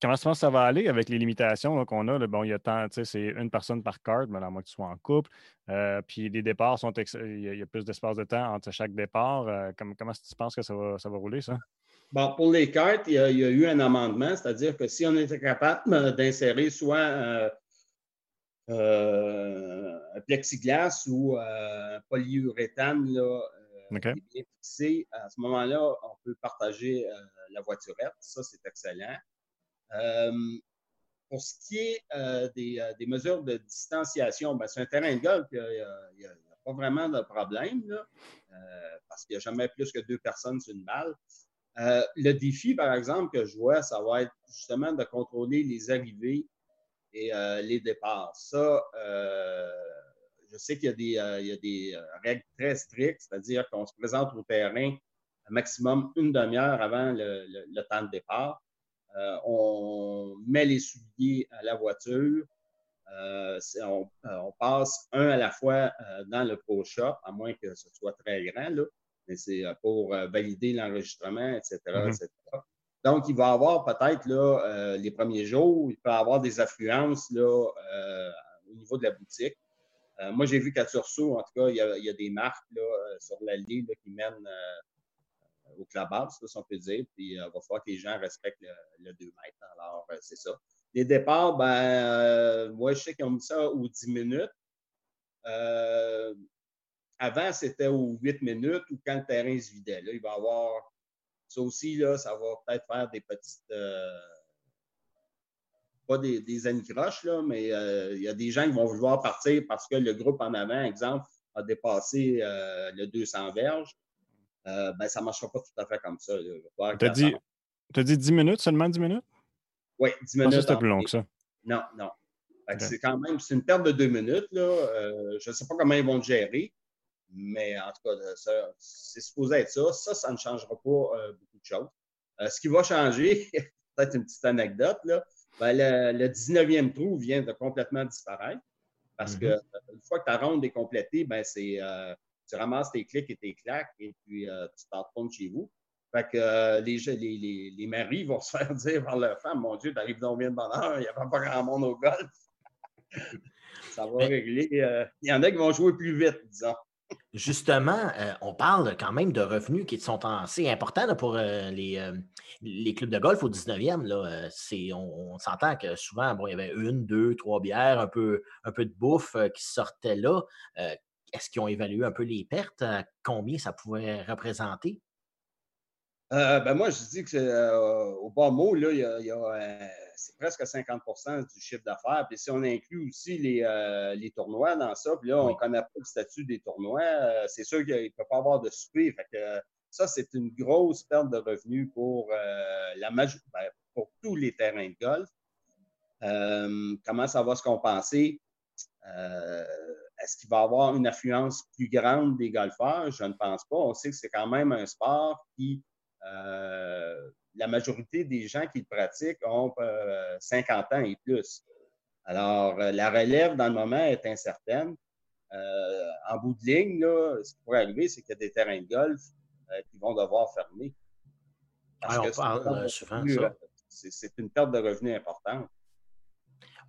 comment passe ça va aller avec les limitations qu'on a? bon, il y a tant, c'est une personne par carte, mais à moins que tu sois en couple. Euh, puis les départs sont il y, a, plus d'espace de temps entre chaque départ. Euh, comment, comment tu penses que ça va, ça va rouler, ça? Bon, pour les cartes, il y, a, eu un amendement, c'est-à-dire que si on était capable d'insérer soit euh, euh, un plexiglas ou euh, un polyuréthane là, euh, bien fixé, à ce moment-là, on peut partager la voiturette. Ça, c'est excellent. pour ce qui est des, mesures de distanciation, ben, c'est un terrain de golf, il n'y a, pas vraiment de problème, parce qu'il n'y a jamais plus que deux personnes sur une balle. Le défi, par exemple, que je vois, ça va être justement de contrôler les arrivées et euh, les départs. Ça, euh, je sais qu'il y a des, euh, règles très strictes, c'est-à-dire qu'on se présente au terrain un maximum une demi-heure avant le, temps de départ. on met les souliers à la voiture. on, passe un à la fois dans le Pro Shop, à moins que ce soit très grand, là, mais c'est pour valider l'enregistrement, etc., etc. Donc, il va y avoir peut-être là, euh, les premiers jours, il peut y avoir des affluences là, euh, au niveau de la boutique. Euh, moi, j'ai vu qu'à Tursault, en tout cas, il y a, des marques là, sur l'allée qui mènent au clubhouse, si on peut dire. Puis, il va falloir que les gens respectent le, 2 mètres. Alors, c'est ça. Les départs, ben, moi, je sais qu'ils ont mis ça aux 10 minutes. Avant, c'était aux 8 minutes ou quand le terrain se vidait. Là, il va y avoir ça aussi, là, ça va peut-être faire des petites. Euh, pas des, des anicroches, là, mais euh, il y a des gens qui vont vouloir partir parce que le groupe en avant, exemple, a dépassé euh, le 200 verges. ben, ça ne marchera pas tout à fait comme ça. Tu as, dit, as dit 10 minutes, seulement 10 minutes? Oui, 10 minutes. Ça, c'était plus long que ça. Non, non. C'est quand même, c'est une perte de deux minutes. Là. je ne sais pas comment ils vont le gérer. Mais en tout cas, c'est supposé être ça. Ça, ça ne changera pas euh, beaucoup de choses. Euh, ce qui va changer, peut-être une petite anecdote, là, ben, le, 19e trou vient de complètement disparaître. Parce que mm-hmm. euh, une fois que ta ronde est complétée, ben, c'est, tu ramasses tes clics et tes claques et puis tu t'en retournes chez vous. Fait que les, les, les, maris vont se faire dire par leur femme Mon Dieu, t'arrives dans bien de bonheur, il n'y a pas grand monde au golf. ça va régler. Il y en a qui vont jouer plus vite, disons. Justement, euh, on parle quand même de revenus qui sont assez importants pour euh, euh, les, clubs de golf au 19e. Là, on, s'entend que souvent, bon, il y avait une, deux, trois bières, un peu, un peu de bouffe qui sortait là. Est-ce qu'ils ont évalué un peu les pertes? combien ça pouvait représenter? ben moi, je dis que au bas mot, il y a c'est presque 50% du chiffre d'affaires. Puis si on inclut aussi les, euh, tournois dans ça, puis là, on ne connaît pas le statut des tournois, euh, c'est sûr qu'il ne peut pas avoir de souper. Fait que, ça, c'est une grosse perte de revenus pour, euh, la ben, pour tous les terrains de golf. comment ça va se compenser? Est-ce qu'il va y avoir une affluence plus grande des golfeurs? Je ne pense pas. On sait que c'est quand même un sport qui la majorité des gens qui le pratiquent ont 50 euh, ans et plus. Alors, euh, la relève dans le moment est incertaine. Euh, en bout de ligne, ce qui pourrait arriver, c'est qu'il y a des terrains de golf qui vont devoir fermer. on parle souvent C'est une perte de revenus importante.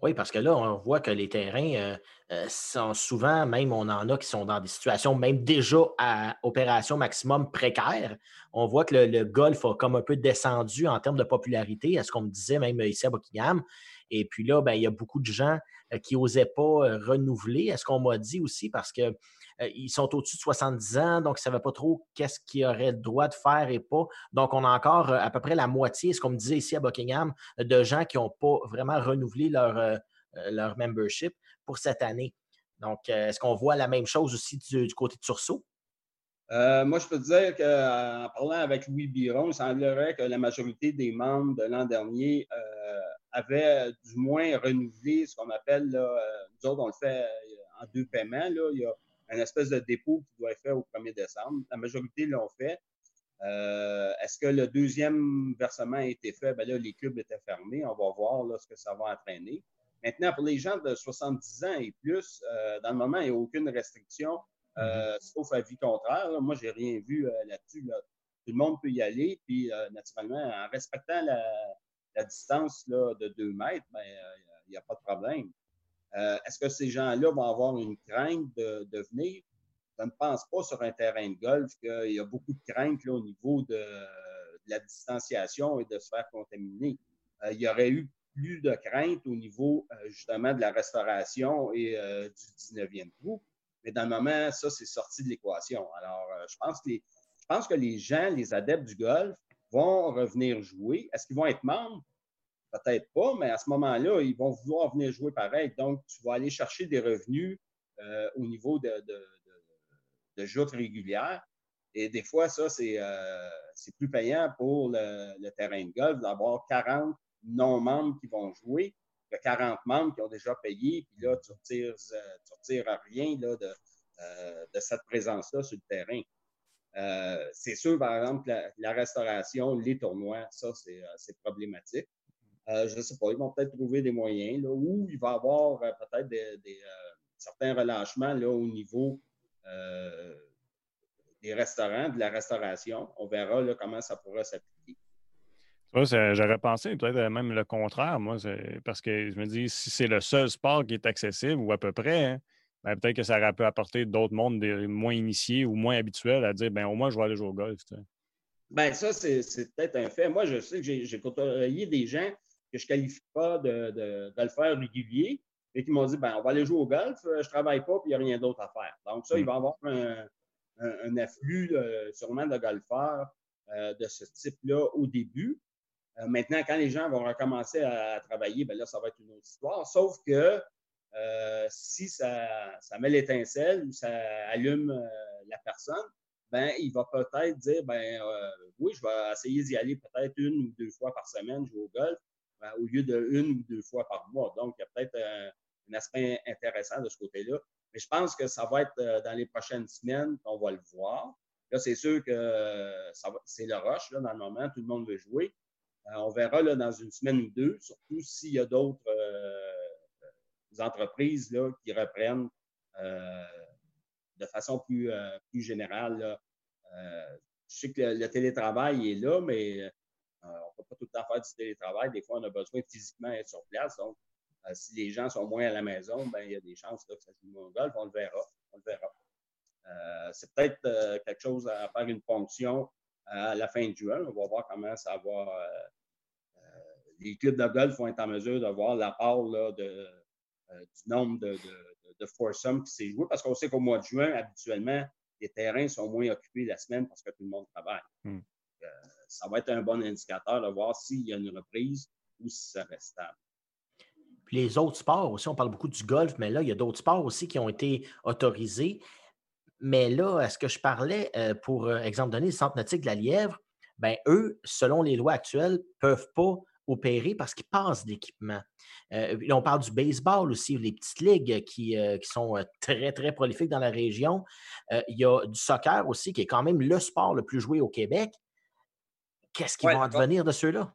Oui, parce que là, on voit que les terrains euh, euh, sont souvent, même on en a qui sont dans des situations même déjà à opération maximum précaire. On voit que le, golf a comme un peu descendu en termes de popularité, à ce qu'on me disait même ici à Buckingham. Et puis là, ben, il y a beaucoup de gens euh, qui n'osaient pas renouveler. Est-ce qu'on m'a dit aussi parce que ils sont au-dessus de 70 ans, donc ils ne savaient pas trop qu'est-ce qu'ils auraient le droit de faire et pas. Donc, on a encore euh, à peu près la moitié, ce qu'on me disait ici à Buckingham, de gens qui n'ont pas vraiment renouvelé leur, euh, leur membership pour cette année. Donc, est-ce qu'on voit la même chose aussi du, côté de Sursaut? Euh, moi, je peux dire qu'en parlant avec Louis Biron, il semblerait que la majorité des membres de l'an dernier euh, avaient du moins renouvelé ce qu'on appelle, nous autres, on le fait en deux paiements. Il y a un espèce de dépôt qui doit être fait au 1er décembre. La majorité l'ont fait. Euh, est-ce que le deuxième versement a été fait? Ben là, les clubs étaient fermés. On va voir là, ce que ça va entraîner. Maintenant, pour les gens de 70 ans et plus, euh, dans le moment, il n'y a aucune restriction, euh, mm-hmm. sauf avis contraire. Moi, je n'ai rien vu là-dessus. Tout le monde peut y aller. Puis, naturellement, en respectant la, distance de 2 mètres, ben, il n'y a, pas de problème. Est-ce que ces gens-là vont avoir une crainte de venir? je ne pense pas sur un terrain de golf qu'il y a beaucoup de craintes au niveau de, la distanciation et de se faire contaminer. Euh, il y aurait eu plus de craintes au niveau euh, justement de la restauration et euh, du 19e trou. Mais dans le moment, ça, c'est sorti de l'équation. Alors, je pense que les gens, les adeptes du golf, vont revenir jouer. Est-ce qu'ils vont être membres? Peut-être pas, mais à ce moment-là, ils vont vouloir venir jouer pareil. Donc, tu vas aller chercher des revenus au niveau de, de joutes régulières. Et des fois, ça, c'est euh, plus payant pour le, terrain de golf d'avoir 40 non-membres qui vont jouer que 40 membres qui ont déjà payé. Puis là, tu retires, euh, rien là, de, euh, de, cette présence-là sur le terrain. c'est sûr, par exemple, la, la, restauration, les tournois, ça, c'est problématique. Je ne sais pas, ils vont peut-être trouver des moyens là, où il va y avoir peut-être des, certains relâchements là, au niveau euh, des restaurants, de la restauration. On verra comment ça pourra s'appliquer. J'aurais pensé peut-être même le contraire, moi, parce que je me dis, si c'est le seul sport qui est accessible, ou à peu près, hein, ben, peut-être que ça aurait pu apporter d'autres mondes moins initiés ou moins habituels à dire, ben au moins, je vais aller jouer au golf. Ben ça, c'est peut-être un fait. Moi, je sais que j'ai côtoyé des gens que je ne qualifie pas de, de, le faire régulier, et qui m'ont dit ben, on va aller jouer au golf, euh, je ne travaille pas, puis il n'y a rien d'autre à faire. Donc, ça, il va y avoir un, afflux sûrement de golfeurs euh, de ce type-là au début. Euh, maintenant, quand les gens vont recommencer à, travailler, ben là, ça va être une autre histoire. Sauf que si ça, met l'étincelle ou ça allume la personne, ben, il va peut-être dire ben, oui, je vais essayer d'y aller peut-être une ou deux fois par semaine jouer au golf. Ben, au lieu de une ou deux fois par mois. Donc, il y a peut-être un, aspect intéressant de ce côté-là. Mais je pense que ça va être euh, dans les prochaines semaines qu'on va le voir. Là, c'est sûr que c'est le rush là, dans le moment. Tout le monde veut jouer. Euh, on verra là, dans une semaine ou deux, surtout s'il y a d'autres euh, entreprises là, qui reprennent de façon plus, plus générale. je sais que le, télétravail est là, mais euh, on ne peut pas tout le temps faire du télétravail. Des fois, on a besoin physiquement être sur place. Donc, euh, si les gens sont moins à la maison, ben, il y a des chances que ça joue moins golf. On le verra. On le verra. Euh, c'est peut-être quelque chose à faire une ponction à la fin de juin. On va voir comment ça va. les clubs de golf vont être en mesure de voir la part de, du nombre de, de, qui s'est joué parce qu'on sait qu'au mois de juin, habituellement, les terrains sont moins occupés la semaine parce que tout le monde travaille. Hmm ça va être un bon indicateur de voir s'il y a une reprise ou si ça reste stable. Les autres sports aussi, on parle beaucoup du golf, mais là, il y a d'autres sports aussi qui ont été autorisés. Mais là, est-ce que je parlais, euh, pour euh, exemple donner, le Centre nautique de la Lièvre, ben eux, selon les lois actuelles, ne peuvent pas opérer parce qu'ils passent d'équipement. Euh, on parle du baseball aussi, les petites ligues qui, sont très, très prolifiques dans la région. il y a du soccer aussi, qui est quand même le sport le plus joué au Québec. Qu'est-ce qui va advenir de ceux-là?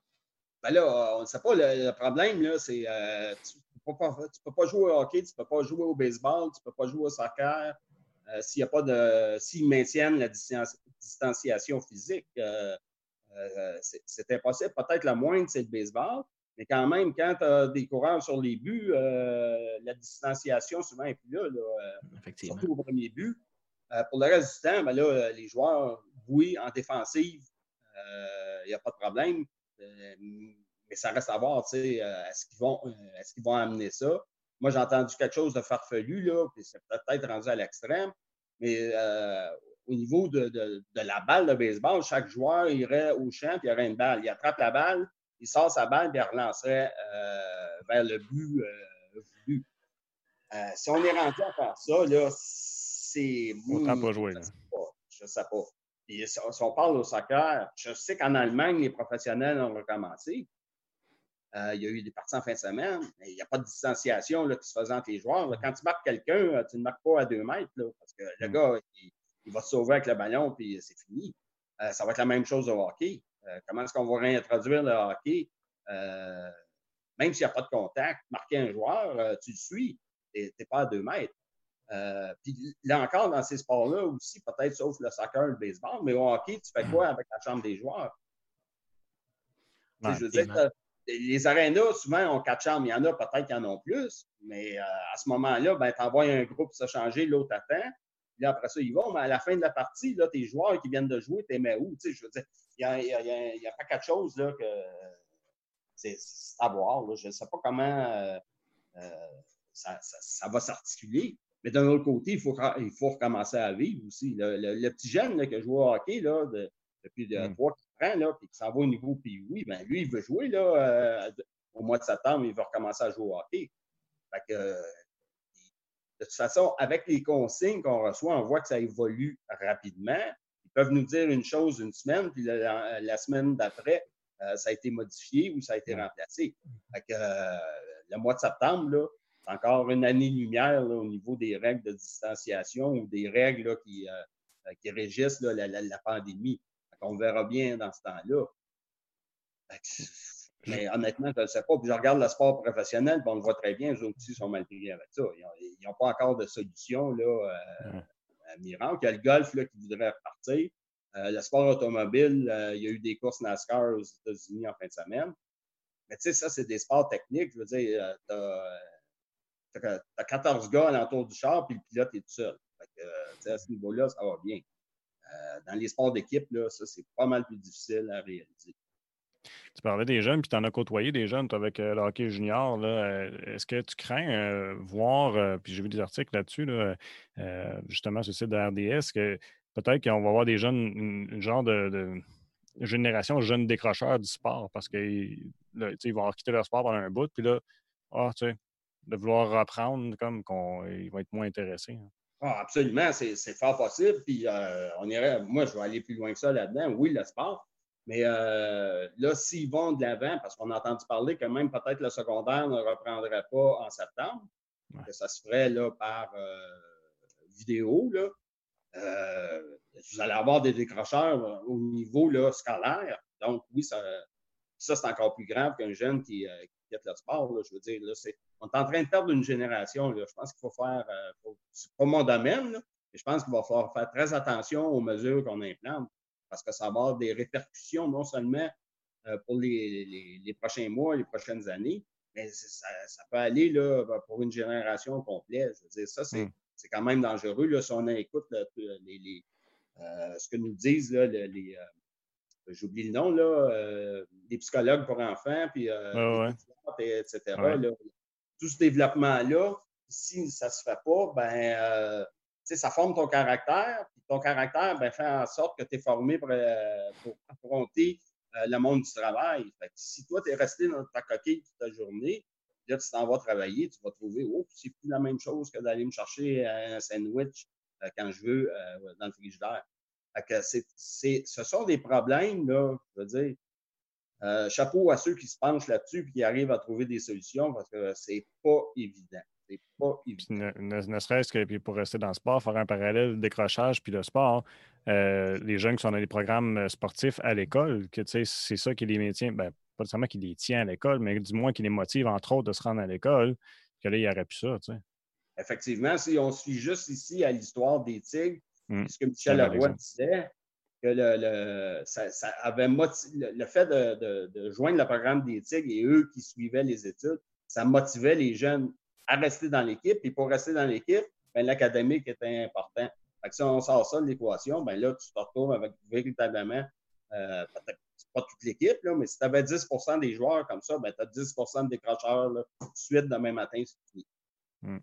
Ben là, on ne sait pas. Le, problème, là, c'est euh, tu ne peux, pas jouer au hockey, tu ne peux pas jouer au baseball, tu ne peux pas jouer au soccer euh, s'il y a pas de. s'ils maintiennent la distanciation physique. Euh, c'est impossible. Peut-être la moindre, c'est le baseball. Mais quand même, quand tu as des coureurs sur les buts, la distanciation souvent n'est plus là, surtout au premier but. pour le reste du temps, ben là, les joueurs, oui, en défensive, il n'y a pas de problème. Euh, mais ça reste à voir, tu sais, euh, est-ce qu'ils vont, euh, est-ce qu'ils vont amener ça? Moi, j'ai entendu quelque chose de farfelu, là, puis c'est peut-être rendu à l'extrême, mais au niveau de, la balle de baseball, chaque joueur irait au champ, puis il y aurait une balle. Il attrape la balle, il sort sa balle, puis il relancerait vers le but voulu. si on est rendu à faire ça, là, c'est. Autant pas jouer. je ne sais pas. Si on parle au soccer, je sais qu'en Allemagne, les professionnels ont recommencé. Euh, il y a eu des parties en fin de semaine, mais il n'y a pas de distanciation là, qui se faisait entre les joueurs. Quand tu marques quelqu'un, euh, tu ne marques pas à deux mètres, parce que le mm. gars, il, va se sauver avec le ballon, puis c'est fini. Euh, ça va être la même chose au hockey. comment est-ce qu'on va réintroduire le hockey? même s'il n'y a pas de contact, marquer un joueur, tu le suis, tu n'es pas à deux mètres. Puis là encore, dans ces sports-là aussi, peut-être sauf le soccer, le baseball, mais au hockey, tu fais quoi avec la chambre des joueurs? je veux dire, les arénas, souvent, ont quatre chambres. Il y en a peut-être qui en ont plus, mais euh, à ce moment-là, ben, tu envoies un groupe se changer, l'autre attend. Puis là, après ça, ils vont. Mais à la fin de la partie, là, tes joueurs qui viennent de jouer, tu mets où? Tu sais, je veux dire, il n'y a, pas quelque chose là, que c'est à voir. Je ne sais pas comment euh, euh, ça, va s'articuler. Mais d'un autre côté, il faut, il faut recommencer à vivre aussi. Le, petit jeune là, que joue au hockey là, depuis de, mm. trois prend, là, puis qui s'en va au niveau puis oui, ben lui, il veut jouer là, euh, au mois de septembre, il veut recommencer à jouer au hockey. Fait que, de toute façon, avec les consignes qu'on reçoit, on voit que ça évolue rapidement. Ils peuvent nous dire une chose une semaine, puis la, semaine d'après, euh, ça a été modifié ou ça a été remplacé. Fait que, euh, le mois de septembre, là, encore une année-lumière au niveau des règles de distanciation ou des règles qui, qui régissent la, pandémie. On verra bien dans ce temps-là. Mais honnêtement, je ne sais pas. Puis je regarde le sport professionnel, puis on le voit très bien, eux aussi sont mal payés avec ça. Ils n'ont pas encore de solution là, euh, Il y a le golf là, qui voudrait repartir. Euh, le sport automobile, euh, il y a eu des courses NASCAR aux États-Unis en fin de semaine. Mais tu sais, ça, c'est des sports techniques. Je veux dire, tu as, 14 gars à l'entour du char, puis le pilote est tout seul. à ce niveau-là, ça va bien. Euh, dans les sports d'équipe, ça, c'est pas mal plus difficile à réaliser. Tu parlais des jeunes, puis tu en as côtoyé des jeunes avec euh, le hockey junior. Euh, est-ce que tu crains voir, puis j'ai vu des articles là-dessus, justement sur le site de RDS, que peut-être qu'on va avoir des jeunes, une, genre de, génération de jeunes décrocheurs du sport parce qu'ils vont quitté leur sport pendant un bout, puis là, ah, tu sais, de vouloir reprendre, comme qu'ils vont être moins intéressés. Hein. Ah, absolument, c'est fort possible. Puis euh, on irait, moi, je vais aller plus loin que ça là-dedans. Oui, le sport. Mais euh, là, s'ils vont de l'avant, parce qu'on a entendu parler que même peut-être le secondaire ne reprendrait pas en septembre, que ça se ferait là, par euh, vidéo, là, vous allez avoir des décrocheurs au niveau là, scolaire. Donc, oui, ça, ça c'est encore plus grave qu'un jeune qui, le sport. Je veux dire, là, on est en train de perdre une génération. Là. Je pense qu'il faut faire, euh, c'est pas mon domaine, mais je pense qu'il va falloir faire très attention aux mesures qu'on implante parce que ça va avoir des répercussions non seulement euh, pour les, les, prochains mois, les prochaines années, mais ça, peut aller là, pour une génération complète. Je veux dire, ça, c'est, hmm. quand même dangereux. Là, si on écoute les, euh, ce que nous disent les, j'oublie le nom, là, euh, des psychologues pour enfants, puis euh, etc. tout ce développement-là, si ça ne se fait pas, ben, euh, ça forme ton caractère, puis ton caractère ben, fait en sorte que tu es formé pour, affronter le monde du travail. si toi, tu es resté dans ta coquille toute ta journée, là, tu t'en vas travailler, tu vas trouver, oh, c'est plus la même chose que d'aller me chercher un sandwich quand je veux dans le frigidaire ce sont des problèmes, là, je veux dire. Euh, chapeau à ceux qui se penchent là-dessus et qui arrivent à trouver des solutions parce que c'est pas évident. C'est pas évident. Ne, serait-ce que pour rester dans le sport, faire un parallèle décrochage puis le sport, euh, les jeunes qui sont dans les programmes euh, sportifs à l'école, que c'est ça qui les maintient, ben, pas nécessairement qui les tient à l'école, mais du moins qui les motive, entre autres, de se rendre à l'école, que là, il n'y aurait plus ça. Effectivement, si on suit juste ici à l'histoire des Tigres, Mm. Ce que Michel Leroy disait, que le, ça, avait le fait de, joindre le programme des Tigres et eux qui suivaient les études, ça motivait les jeunes à rester dans l'équipe. Et pour rester dans l'équipe, ben, l'académique était important. si on sort ça de l'équation, ben là, tu te retrouves avec véritablement, euh, peut-être pas toute l'équipe, mais si tu avais 10 des joueurs comme ça, ben, tu as 10 de décrocheurs là, tout de suite demain matin, c'est fini. Mm.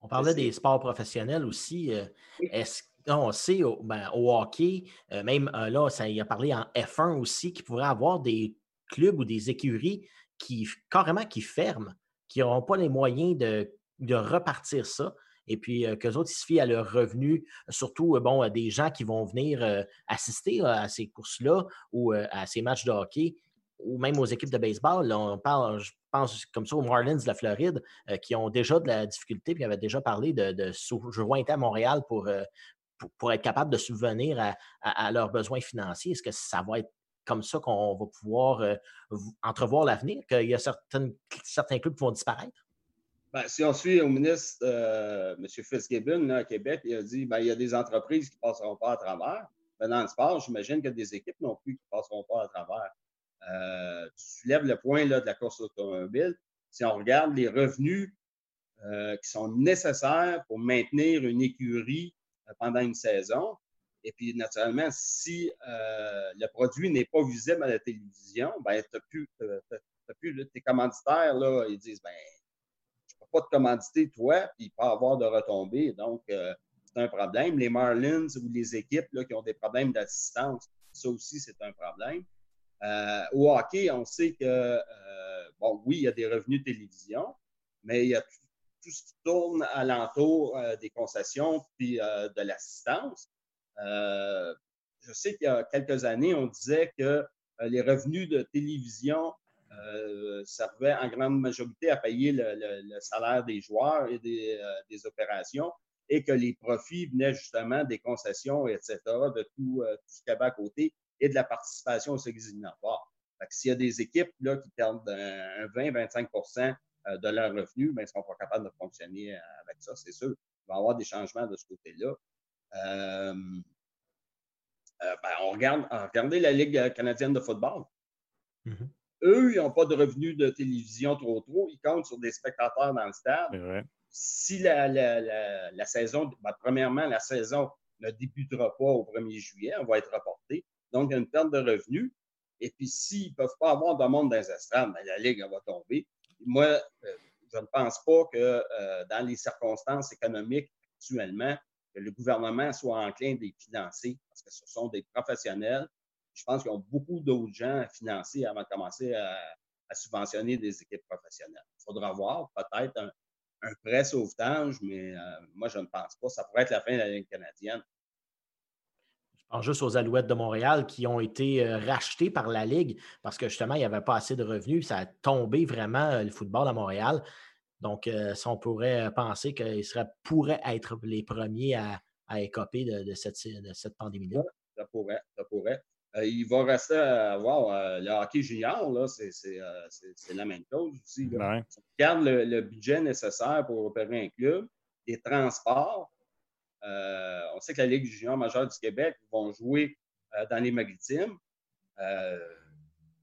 On parlait des sports professionnels aussi. Euh, est-ce on sait au, ben, hockey, euh, même euh, là, ça y a parlé en F1 aussi, qu'il pourrait avoir des clubs ou des écuries qui carrément qui ferment, qui n'auront pas les moyens de, repartir ça. et puis qu'eux autres, ils se fient à leurs revenus, surtout bon, des gens qui vont venir assister à ces courses-là ou à ces matchs de hockey ou même aux équipes de baseball. on parle, je pense comme ça aux Marlins de la Floride, qui ont déjà de la difficulté, puis avaient déjà parlé de, de joindre à Montréal pour, pour, être capable de subvenir à, leurs besoins financiers? Est-ce que ça va être comme ça qu'on va pouvoir entrevoir l'avenir, qu'il y a certains clubs qui vont disparaître? Ben, si on suit au ministre euh, M. Fitzgibbon à Québec, il a dit ben, il y a des entreprises qui ne passeront pas à travers. Ben, dans le sport, j'imagine qu'il y a des équipes non plus qui ne passeront pas à travers. Euh, tu soulèves le point là, de la course automobile. Si on regarde les revenus euh, qui sont nécessaires pour maintenir une écurie pendant une saison, et puis naturellement, si le produit n'est pas visible à la télévision, ben, tu plus, plus tes commanditaires, là, ils disent ben, pas de commandité, toi, puis pas avoir de retombées. Donc, euh, c'est un problème. Les Marlins ou les équipes là, qui ont des problèmes d'assistance, ça aussi, c'est un problème. Euh, au hockey, on sait que, euh, bon, oui, il y a des revenus de télévision, mais il y a tout, ce qui tourne alentour des concessions puis de l'assistance. je sais qu'il y a quelques années, on disait que les revenus de télévision euh, servait en grande majorité à payer le, salaire des joueurs et des, euh, opérations et que les profits venaient justement des concessions, etc., de tout, euh, ce qu'il y avait à côté et de la participation aux éliminatoires. S'il y a des équipes là, qui perdent un, 20-25 de leurs revenus, ben, ils ne seront pas capables de fonctionner avec ça, c'est sûr. Il va y avoir des changements de ce côté-là. Ben, on regarde, regardez la Ligue canadienne de football. Mm-hmm. Eux, ils n'ont pas de revenus de télévision trop trop. Ils comptent sur des spectateurs dans le stade. Si la, saison, ben, premièrement, la saison ne débutera pas au 1er juillet, on va être reporté. Donc, il y a une perte de revenus. Et puis, s'ils ne peuvent pas avoir de monde dans les estrades, ben, la Ligue va tomber. Moi, euh, je ne pense pas que euh, dans les circonstances économiques actuellement, que le gouvernement soit enclin de les financer parce que ce sont des professionnels je pense qu'ils ont beaucoup d'autres gens à financer avant de commencer à, subventionner des équipes professionnelles. Il faudra voir peut-être un, prêt sauvetage, mais euh, moi, je ne pense pas. Ça pourrait être la fin de la Ligue canadienne. Je pense juste aux Alouettes de Montréal qui ont été euh, rachetées par la Ligue parce que justement, il n'y avait pas assez de revenus. Ça a tombé vraiment euh, le football à Montréal. Donc, ça, on pourrait penser qu'ils pourraient être les premiers à, écoper de, cette, de cette pandémie-là. Ça pourrait, ça pourrait. Euh, il va rester à voir euh, le hockey junior, là, c'est, euh, la même chose aussi. Là. regarde le, budget nécessaire pour opérer un club, les transports. On sait que la Ligue junior majeure du Québec vont jouer dans les maritimes.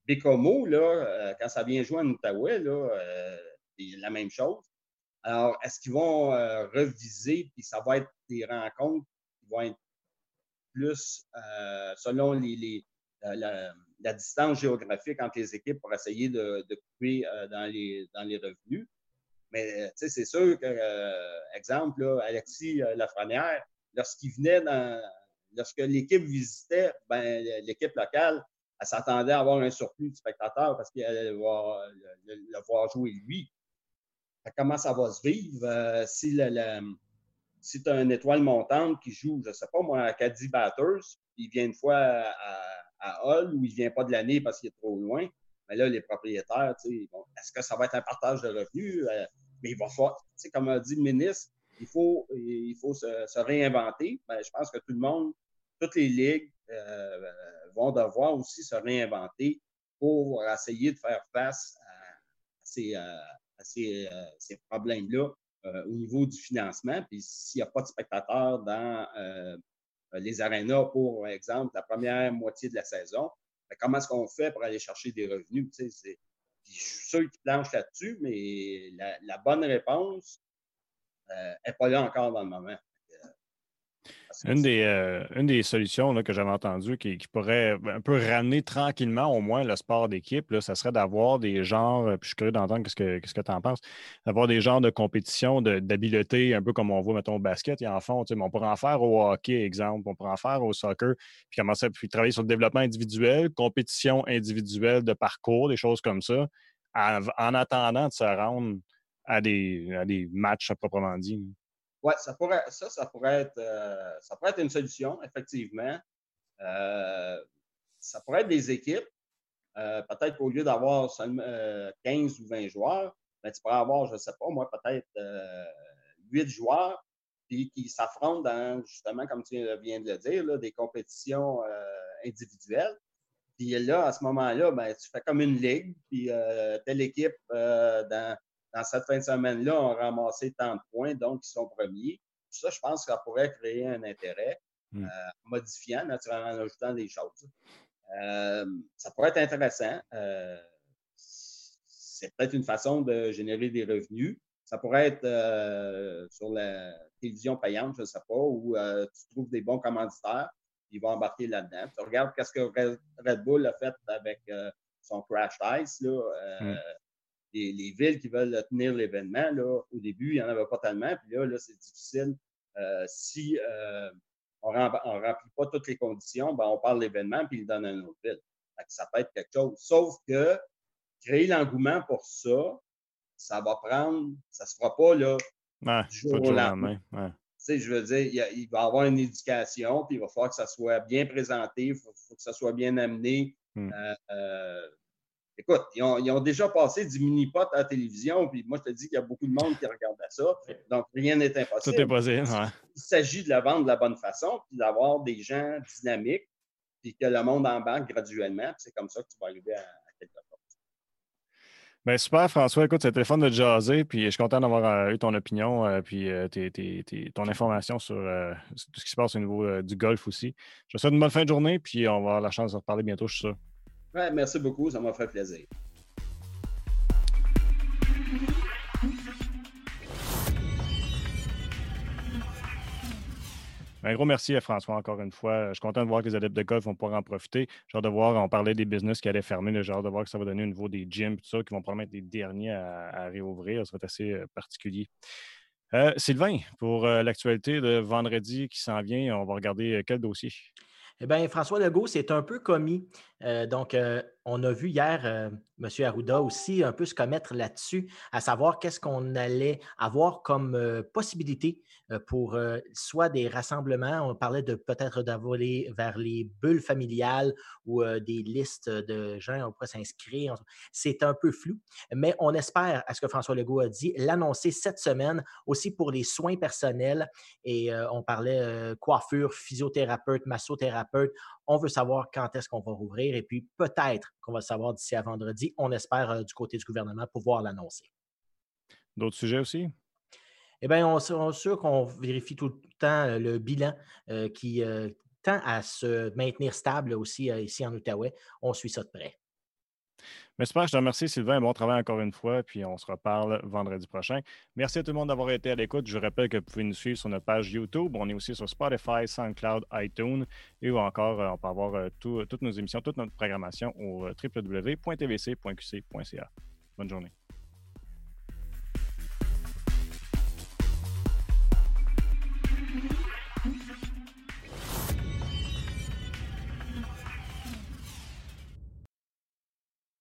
Bécomo, là, quand ça vient jouer en Outaouais, là, c'est la même chose. Alors, est-ce qu'ils vont reviser, puis ça va être des rencontres qui vont être plus euh, selon la, distance géographique entre les équipes pour essayer de, couper euh, dans, les, dans les revenus? Mais c'est sûr que, exemple, Alexis Lafrenière, lorsqu'il venait dans. Lorsque l'équipe visitait, ben, l'équipe locale, elle s'attendait à avoir un surplus de spectateurs parce qu'elle allait le, voir jouer lui. comment ça va se vivre euh, si la, si tu as une étoile montante qui joue, je ne sais pas moi, à Caddy Batters, il vient une fois à, à, Hull ou il ne vient pas de l'année parce qu'il est trop loin, mais là, les propriétaires, est-ce que ça va être un partage de revenus? Euh, mais il va falloir, comme a dit le ministre, il faut, il faut se, réinventer. Ben, je pense que tout le monde, toutes les ligues euh, vont devoir aussi se réinventer pour essayer de faire face à ces, à ces, euh, ces problèmes-là au niveau du financement. Puis s'il n'y a pas de spectateurs dans les arénas, pour exemple, la première moitié de la saison, comment est-ce qu'on fait pour aller chercher des revenus? je suis sûr qu'ils planchent là-dessus, mais la, bonne réponse n'est euh, pas là encore dans le moment. Une des, euh, une des solutions que j'avais entendues qui, pourrait un peu ramener tranquillement au moins le sport d'équipe, ça serait d'avoir des genres, puis je suis curieux d'entendre ce que, tu en penses, d'avoir des genres de compétition d'habileté, un peu comme on voit, mettons, au basket, et en fond, on pourrait en faire au hockey, exemple, on pourrait en faire au soccer, puis commencer puis travailler sur le développement individuel, compétition individuelle de parcours, des choses comme ça, en, attendant de se rendre à des, à des matchs à proprement dit. Oui, ça pourrait, ça, ça pourrait être, ça pourrait être une solution, effectivement. ça pourrait être des équipes. peut-être qu'au lieu d'avoir seulement 15 ou 20 joueurs, ben, tu pourrais avoir, je ne sais pas, moi, peut-être 8 joueurs puis qui s'affrontent dans, justement, comme tu viens de le dire, des compétitions individuelles. Puis là, à ce moment-là, ben, tu fais comme une ligue, puis euh, telle équipe euh, dans, cette fin de semaine-là ont ramassé tant de points, donc ils sont premiers. Ça, je pense que ça pourrait créer un intérêt, hmm. euh, modifiant, naturellement, en ajoutant des choses. ça pourrait être intéressant. c'est peut-être une façon de générer des revenus. Ça pourrait être sur la télévision payante, je ne sais pas, où tu trouves des bons commanditaires il va embarquer là-dedans. Tu regardes ce que Red Bull a fait avec euh, son Crash Ice. Là, euh, hmm. les, villes qui veulent tenir l'événement, au début, il n'y en avait pas tellement. Puis là, là c'est difficile. Euh, si on ne remplit pas toutes les conditions, ben, on parle de l'événement puis il donne à une autre ville. ça peut être quelque chose. Sauf que créer l'engouement pour ça, ça va prendre, ça ne se fera pas là, du jour au lendemain je veux dire, il, va y avoir une éducation, puis il va falloir que ça soit bien présenté, il faut, que ça soit bien amené. Hmm. Euh, euh, écoute, ils ont, déjà passé du mini-pot à la télévision, puis moi, je te dis qu'il y a beaucoup de monde qui regarde ça. Donc, rien n'est impossible. Tout est possible, Il s'agit de la vendre de la bonne façon, puis d'avoir des gens dynamiques, puis que le monde embarque graduellement. C'est comme ça que tu vas arriver à, ben, super, François. Écoute, c'était le fun de jaser, puis je suis content d'avoir euh, eu ton opinion, euh, puis euh, ton information sur tout ce qui se passe au niveau du golf aussi. Je te souhaite une bonne fin de journée, puis on va avoir la chance de reparler bientôt, je suis sûr. Ouais, merci beaucoup, ça m'a fait plaisir. Un gros merci à François encore une fois. Je suis content de voir que les adeptes de golf vont pouvoir en profiter. J'ai hâte de voir, on parlait des business qui allaient fermer, j'ai de voir que ça va donner au niveau des gyms, tout ça, qui vont probablement être les derniers à, réouvrir. Ça va être assez euh, particulier. Euh, Sylvain, pour euh, l'actualité de vendredi qui s'en vient, on va regarder quel dossier? Eh bien, François Legault s'est un peu commis. donc, on a vu hier M. Arruda aussi un peu se commettre là-dessus, à savoir qu'est-ce qu'on allait avoir comme possibilité pour soit des rassemblements, on parlait de peut-être d'avoler vers les bulles familiales ou des listes de gens, on pourrait s'inscrire. C'est un peu flou, mais on espère, à ce que François Legault a dit, l'annoncer cette semaine aussi pour les soins personnels. Et on parlait coiffure, physiothérapeute, massothérapeute. On veut savoir quand est-ce qu'on va rouvrir et puis peut-être qu'on va savoir d'ici à vendredi. On espère euh, du côté du gouvernement pouvoir l'annoncer. D'autres sujets aussi? Eh bien, on est sûr qu'on vérifie tout le temps euh, le bilan euh, qui tend à se maintenir stable aussi ici en Outaouais. On suit ça de près. Mais super, je te remercie, Sylvain. Bon travail encore une fois, puis on se reparle vendredi prochain. Merci à tout le monde d'avoir été à l'écoute. Je rappelle que vous pouvez nous suivre sur notre page YouTube. On est aussi sur Spotify, SoundCloud, iTunes et encore, euh, on peut avoir euh, toutes nos émissions, toute notre programmation au euh, www.tvc.qc.ca. Bonne journée.